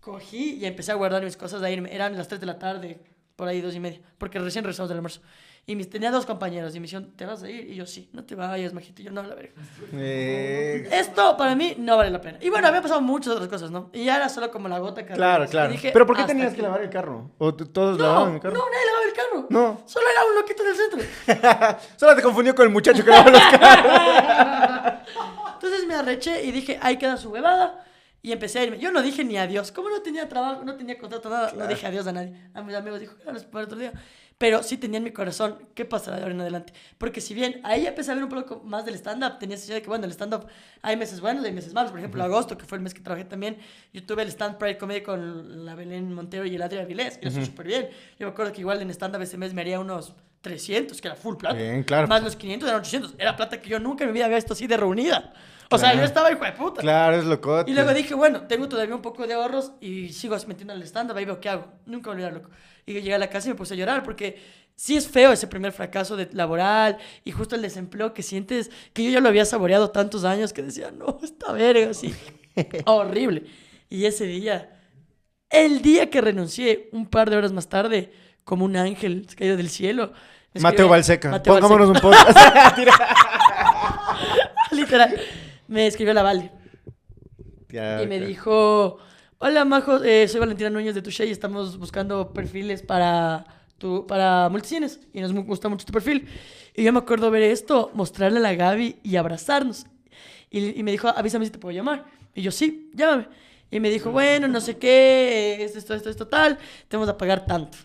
Cogí y empecé a guardar mis cosas a irme. Eran las 3 de la tarde, por ahí dos y media, porque recién regresamos del almuerzo. Y mis, tenía dos compañeros y me dijeron, ¿te vas a ir? Y yo, sí, no te vayas, majito. Y yo, no, la verga. Eh, Esto para mí no vale la pena. Y bueno, había pasado muchas otras cosas, ¿no? Y ya era solo como la gota que claro, claro. dije, pero ¿por qué tenías aquí. que lavar el carro? ¿O todos No, lavaban no, el carro? nadie lavaba el carro. No. Solo era un loquito del centro. Solo te confundió con el muchacho que lavaba los carros. Entonces me arreché y dije, ahí queda su huevada. Y empecé a irme. Yo no dije ni adiós. Como no tenía trabajo, no tenía contrato, nada, no dije adiós a nadie. A mis amigos dijo, claro, es para otro día. Pero sí tenía en mi corazón, ¿qué pasará de ahora en adelante? Porque si bien ahí empecé a ver un poco más del stand-up, tenía esa idea de que, bueno, el stand-up hay meses buenos y hay meses malos. Por ejemplo, agosto, que fue el mes que trabajé también, yo tuve el stand Pride Comedy con la Belén Montero y el Adrián Vilés, y eso súper bien. Yo me acuerdo que igual en stand-up ese mes me haría unos 300, que era full plata. Bien, claro. Más los 500 eran 800. Era plata que yo nunca en mi vida había visto así de reunida. O sea, yo estaba hijo de puta. Claro, es locote. Y luego dije, bueno, tengo todavía un poco de ahorros y sigo metiendo al stand-up, ahí veo qué hago. Nunca olvidar, loco. Y llegué a la casa y me puse a llorar porque sí es feo ese primer fracaso de laboral y justo el desempleo que sientes, que yo ya lo había saboreado tantos años que decía, no, esta verga, así. Horrible. Y ese día, el día que renuncié, un par de horas más tarde, como un ángel caído del cielo. Mateo Balseca. Mateo Pongámonos Balseca. un podcast. Literal. Me escribió la Vale. Y me dijo, hola Majo, eh, soy Valentina Núñez de Touché y estamos buscando perfiles para, tu, para multicines y nos gusta mucho tu perfil. Y yo me acuerdo ver esto, mostrarle a la Gaby y abrazarnos. Y, y me dijo, avísame si te puedo llamar. Y yo, sí, llámame. Y me dijo, bueno, no sé qué, esto, esto, esto, esto, tal, te vamos a pagar tanto.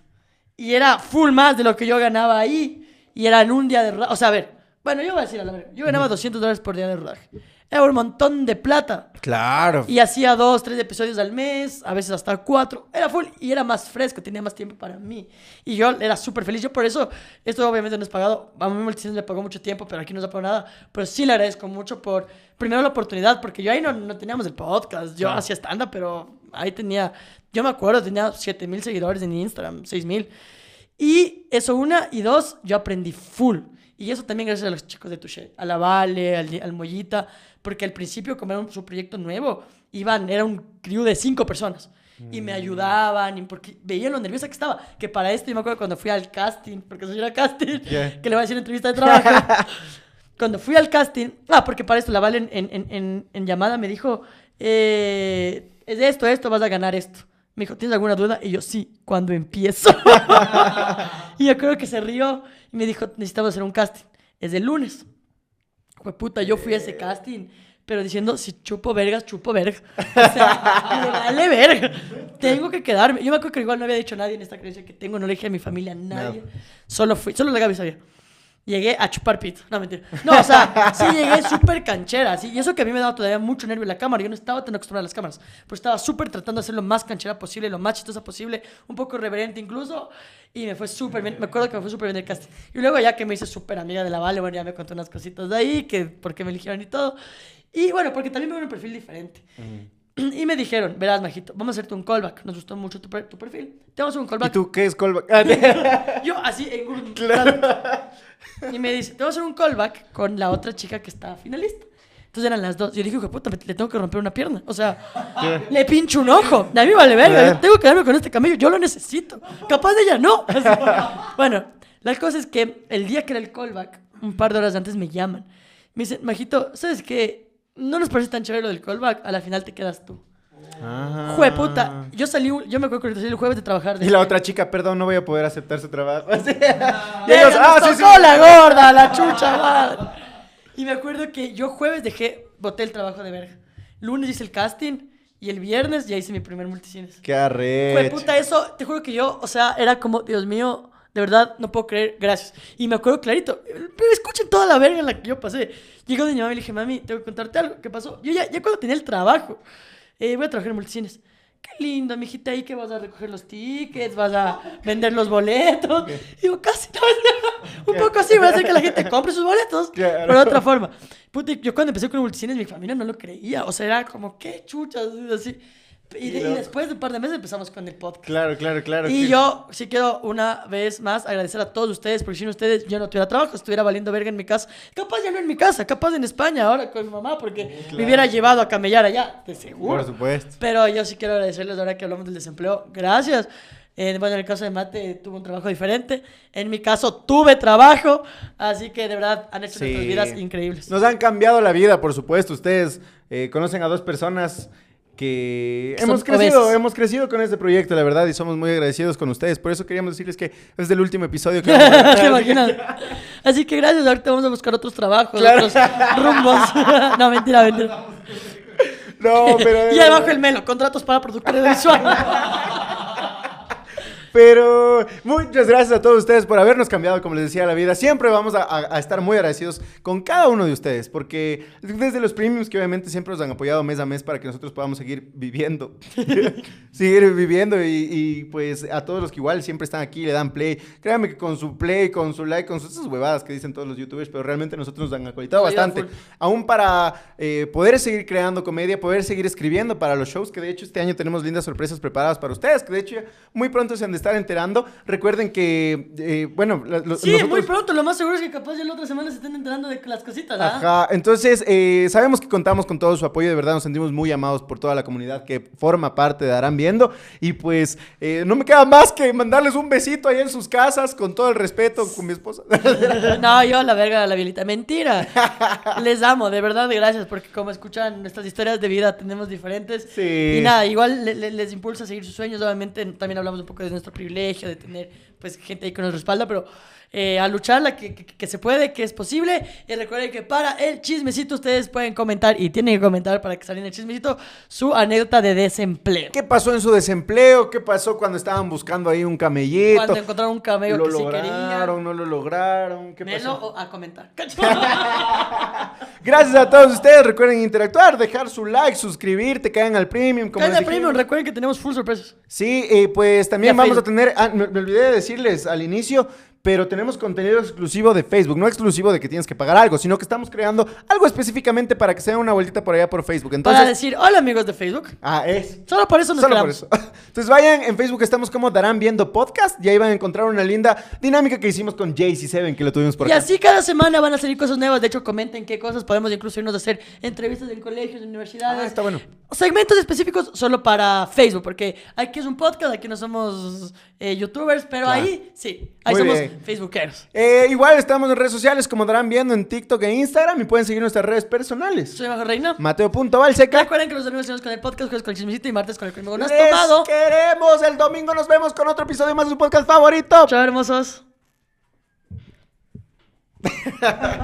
Y era full más de lo que yo ganaba ahí. Y era en un día de rodaje. O sea, a ver, bueno, yo voy a decir a la verga. Yo ganaba 200 dólares por día de rodaje. Era un montón de plata. Claro. Y hacía dos, tres episodios al mes, a veces hasta cuatro. Era full y era más fresco, tenía más tiempo para mí. Y yo era súper feliz. Yo por eso, esto obviamente no es pagado. A mí Multicines me pagó mucho tiempo, pero aquí no se pagó nada. Pero sí le agradezco mucho por, primero la oportunidad, porque yo ahí no, no teníamos el podcast. Yo hacía stand-up, pero ahí tenía, yo me acuerdo, tenía 7 mil seguidores en Instagram, 6 mil. Y eso una, y dos, yo aprendí full. Y eso también gracias a los chicos de Touché, a la Vale, al, al Mollita, porque al principio, como era un, su proyecto nuevo, iban, era un crew de cinco personas. Y me ayudaban, y porque veían lo nerviosa que estaba. Que para esto, yo me acuerdo cuando fui al casting, porque soy era casting, Yeah. que le voy a decir entrevista de trabajo. cuando fui al casting, ah, porque para esto la Vale en, en, en, en llamada me dijo, eh, es esto, esto, vas a ganar esto. Me dijo, ¿tienes alguna duda? Y yo, sí, cuando empiezo. y yo creo que se rió y me dijo, necesitamos hacer un casting. Es el lunes. Pues puta, yo fui a ese casting, pero diciendo, si chupo vergas, chupo verga. O sea, me vale verga. Tengo que quedarme. Yo me acuerdo que igual no había dicho a nadie en esta creencia que tengo, no le dije a mi familia, a nadie. Solo fui, solo la Gaby sabía. Llegué a chupar pito. No, mentira. No, o sea, sí llegué súper canchera. ¿sí? Y eso que a mí me daba todavía mucho nervio la cámara. Yo no estaba tan acostumbrada a las cámaras. Pero estaba súper tratando de hacer lo más canchera posible, lo más chistosa posible. Un poco reverente incluso. Y me fue súper bien. Me acuerdo que me fue súper bien el casting. Y luego ya que me hice súper amiga de la Vale, bueno, ya me contó unas cositas de ahí, que por qué me eligieron y todo. Y bueno, porque también me ven un perfil diferente. Y me dijeron, verás, Majito, vamos a hacerte un callback. Nos gustó mucho tu, per- tu perfil. Te vamos a hacer un ¿Y callback. tú qué es callback? Yo así en Google. Y me dice, te voy a hacer un callback con la otra chica que está finalista. Entonces eran las dos. Yo dije, "Hijo puta, le tengo que romper una pierna. O sea, le pincho un ojo. A mí vale verga. Yo tengo que darme con este camello. Yo lo necesito. Capaz de ella no. Así. Bueno, la cosa es que el día que era el callback, un par de horas antes me llaman. Me dicen, Majito, ¿sabes qué? No nos parece tan chévere lo del callback. A la final te quedas tú. Ah. Jue puta. Yo salí, yo me acuerdo que salí el jueves de trabajar. de- Y la otra chica, perdón, no voy a poder aceptar su trabajo. y ellos, ah, sí, sí. la gorda, la chucha madre. Y me acuerdo que yo jueves dejé, boté el trabajo de verga. Lunes hice el casting y el viernes ya hice mi primer multicines. Qué arrecho. puta eso, te juro que yo, o sea, era como, Dios mío, de verdad, no puedo creer, gracias. Y me acuerdo clarito, pero escuchen toda la verga en la que yo pasé. Llegó de mi mamá y le dije, mami, tengo que contarte algo, ¿qué pasó? Yo ya, ya cuando tenía el trabajo, eh, voy a trabajar en multicines. Qué lindo, mijita, ahí que vas a recoger los tickets, vas a vender los boletos. Digo, casi no, un poco así, voy a hacer que la gente compre sus boletos, Claro. pero de otra forma. Puta, yo cuando empecé con multicines, mi familia no lo creía, o sea, era como, qué chuchas, así. Y, de- y loco. después de un par de meses empezamos con el podcast. Claro, claro, claro. Y que- yo sí quiero una vez más agradecer a todos ustedes, porque sin ustedes yo no tuviera trabajo, estuviera valiendo verga en mi casa. Capaz ya no en mi casa, capaz en España ahora con mi mamá, porque me hubiera llevado a camellar allá, de seguro. Por supuesto. Pero yo sí quiero agradecerles ahora que hablamos del desempleo. Gracias. Eh, bueno, en el caso de Mate tuvo un trabajo diferente. En mi caso tuve trabajo. Así que de verdad han hecho Sí. nuestras vidas increíbles. Nos han cambiado la vida, por supuesto. Ustedes eh, conocen a dos personas que hemos crecido, hemos crecido con este proyecto, la verdad, y somos muy agradecidos con ustedes. Por eso queríamos decirles que es el último episodio que. Así que gracias. Ahorita vamos a buscar otros trabajos, Claro. otros rumbos. no, mentira, mentira. No, pero... Y abajo el melo, contratos para productor audiovisual. Pero muchas gracias a todos ustedes por habernos cambiado, como les decía, la vida. Siempre vamos a, a- a estar muy agradecidos con cada uno de ustedes, porque desde los premiums que obviamente siempre nos han apoyado mes a mes para que nosotros podamos seguir viviendo, seguir viviendo y, y, pues a todos los que igual siempre están aquí, le dan play. Créanme que con su play, con su like, con sus esas huevadas que dicen todos los youtubers, pero realmente nosotros nos han acolitado bastante. full. Aún para eh, poder seguir creando comedia, poder seguir escribiendo para los shows, que de hecho este año tenemos lindas sorpresas preparadas para ustedes, que de hecho ya muy pronto se han estar enterando. Recuerden que, eh, bueno, la- lo- Sí, nosotros- muy pronto. Lo más seguro es que capaz ya la otra semana se estén enterando de las cositas, ¿ah? Ajá, entonces eh, sabemos que contamos con todo su apoyo, de verdad nos sentimos muy amados por toda la comunidad que forma parte de Arán Viendo y pues eh, no me queda más que mandarles un besito ahí en sus casas con todo el respeto con mi esposa. No, yo la verga la violita. Mentira. Les amo, de verdad, gracias, porque como escuchan nuestras historias de vida, tenemos diferentes. Sí. Y nada, igual le- le- les impulsa a seguir sus sueños. Obviamente también hablamos un poco de nuestro privilegio, de tener pues gente ahí que nos respalda, pero eh, a lucharla, que, que, que se puede, que es posible. Y recuerden que para el chismecito ustedes pueden comentar y tienen que comentar para que salga el chismecito su anécdota de desempleo. ¿Qué pasó en su desempleo? ¿Qué pasó cuando estaban buscando ahí un camellito? Cuando encontraron un camello ¿Lo que sí lograron? querían. ¿No lo lograron? ¿Qué Melo pasó? a comentar. Gracias a todos ustedes. Recuerden interactuar, dejar su like, suscribirte, caigan al premium. Como Cada les premium, recuerden que tenemos full sorpresas. Sí, eh, pues también vamos a tener, ah, me, me olvidé de decirles al inicio, pero tenemos contenido exclusivo de Facebook, no exclusivo de que tienes que pagar algo, sino que estamos creando algo específicamente para que sea una vueltita por allá por Facebook. Entonces, para decir, hola amigos de Facebook. ah, es. Solo por eso nos Solo por eso. Entonces vayan, en Facebook estamos como Darán Viendo Podcast y ahí van a encontrar una linda dinámica que hicimos con JC7 que lo tuvimos por Y acá. así cada semana van a salir cosas nuevas. De hecho, comenten qué cosas podemos incluso irnos a hacer entrevistas en colegios, en universidades. Ah, está bueno. Segmentos específicos solo para Facebook, porque aquí es un podcast, aquí no somos eh, youtubers, pero Claro. ahí sí, ahí Muy somos bien. Facebookeros. Eh, igual estamos en redes sociales como Darán Viendo en TikTok e Instagram y pueden seguir nuestras redes personales. Soy Majo Reina. Mateo.valseca. Recuerden que los domingos tenemos con el podcast, jueves con el chismecito y martes con el crimen no has Les tomado. queremos. El domingo nos vemos con otro episodio más de su podcast favorito. Chao, hermosos.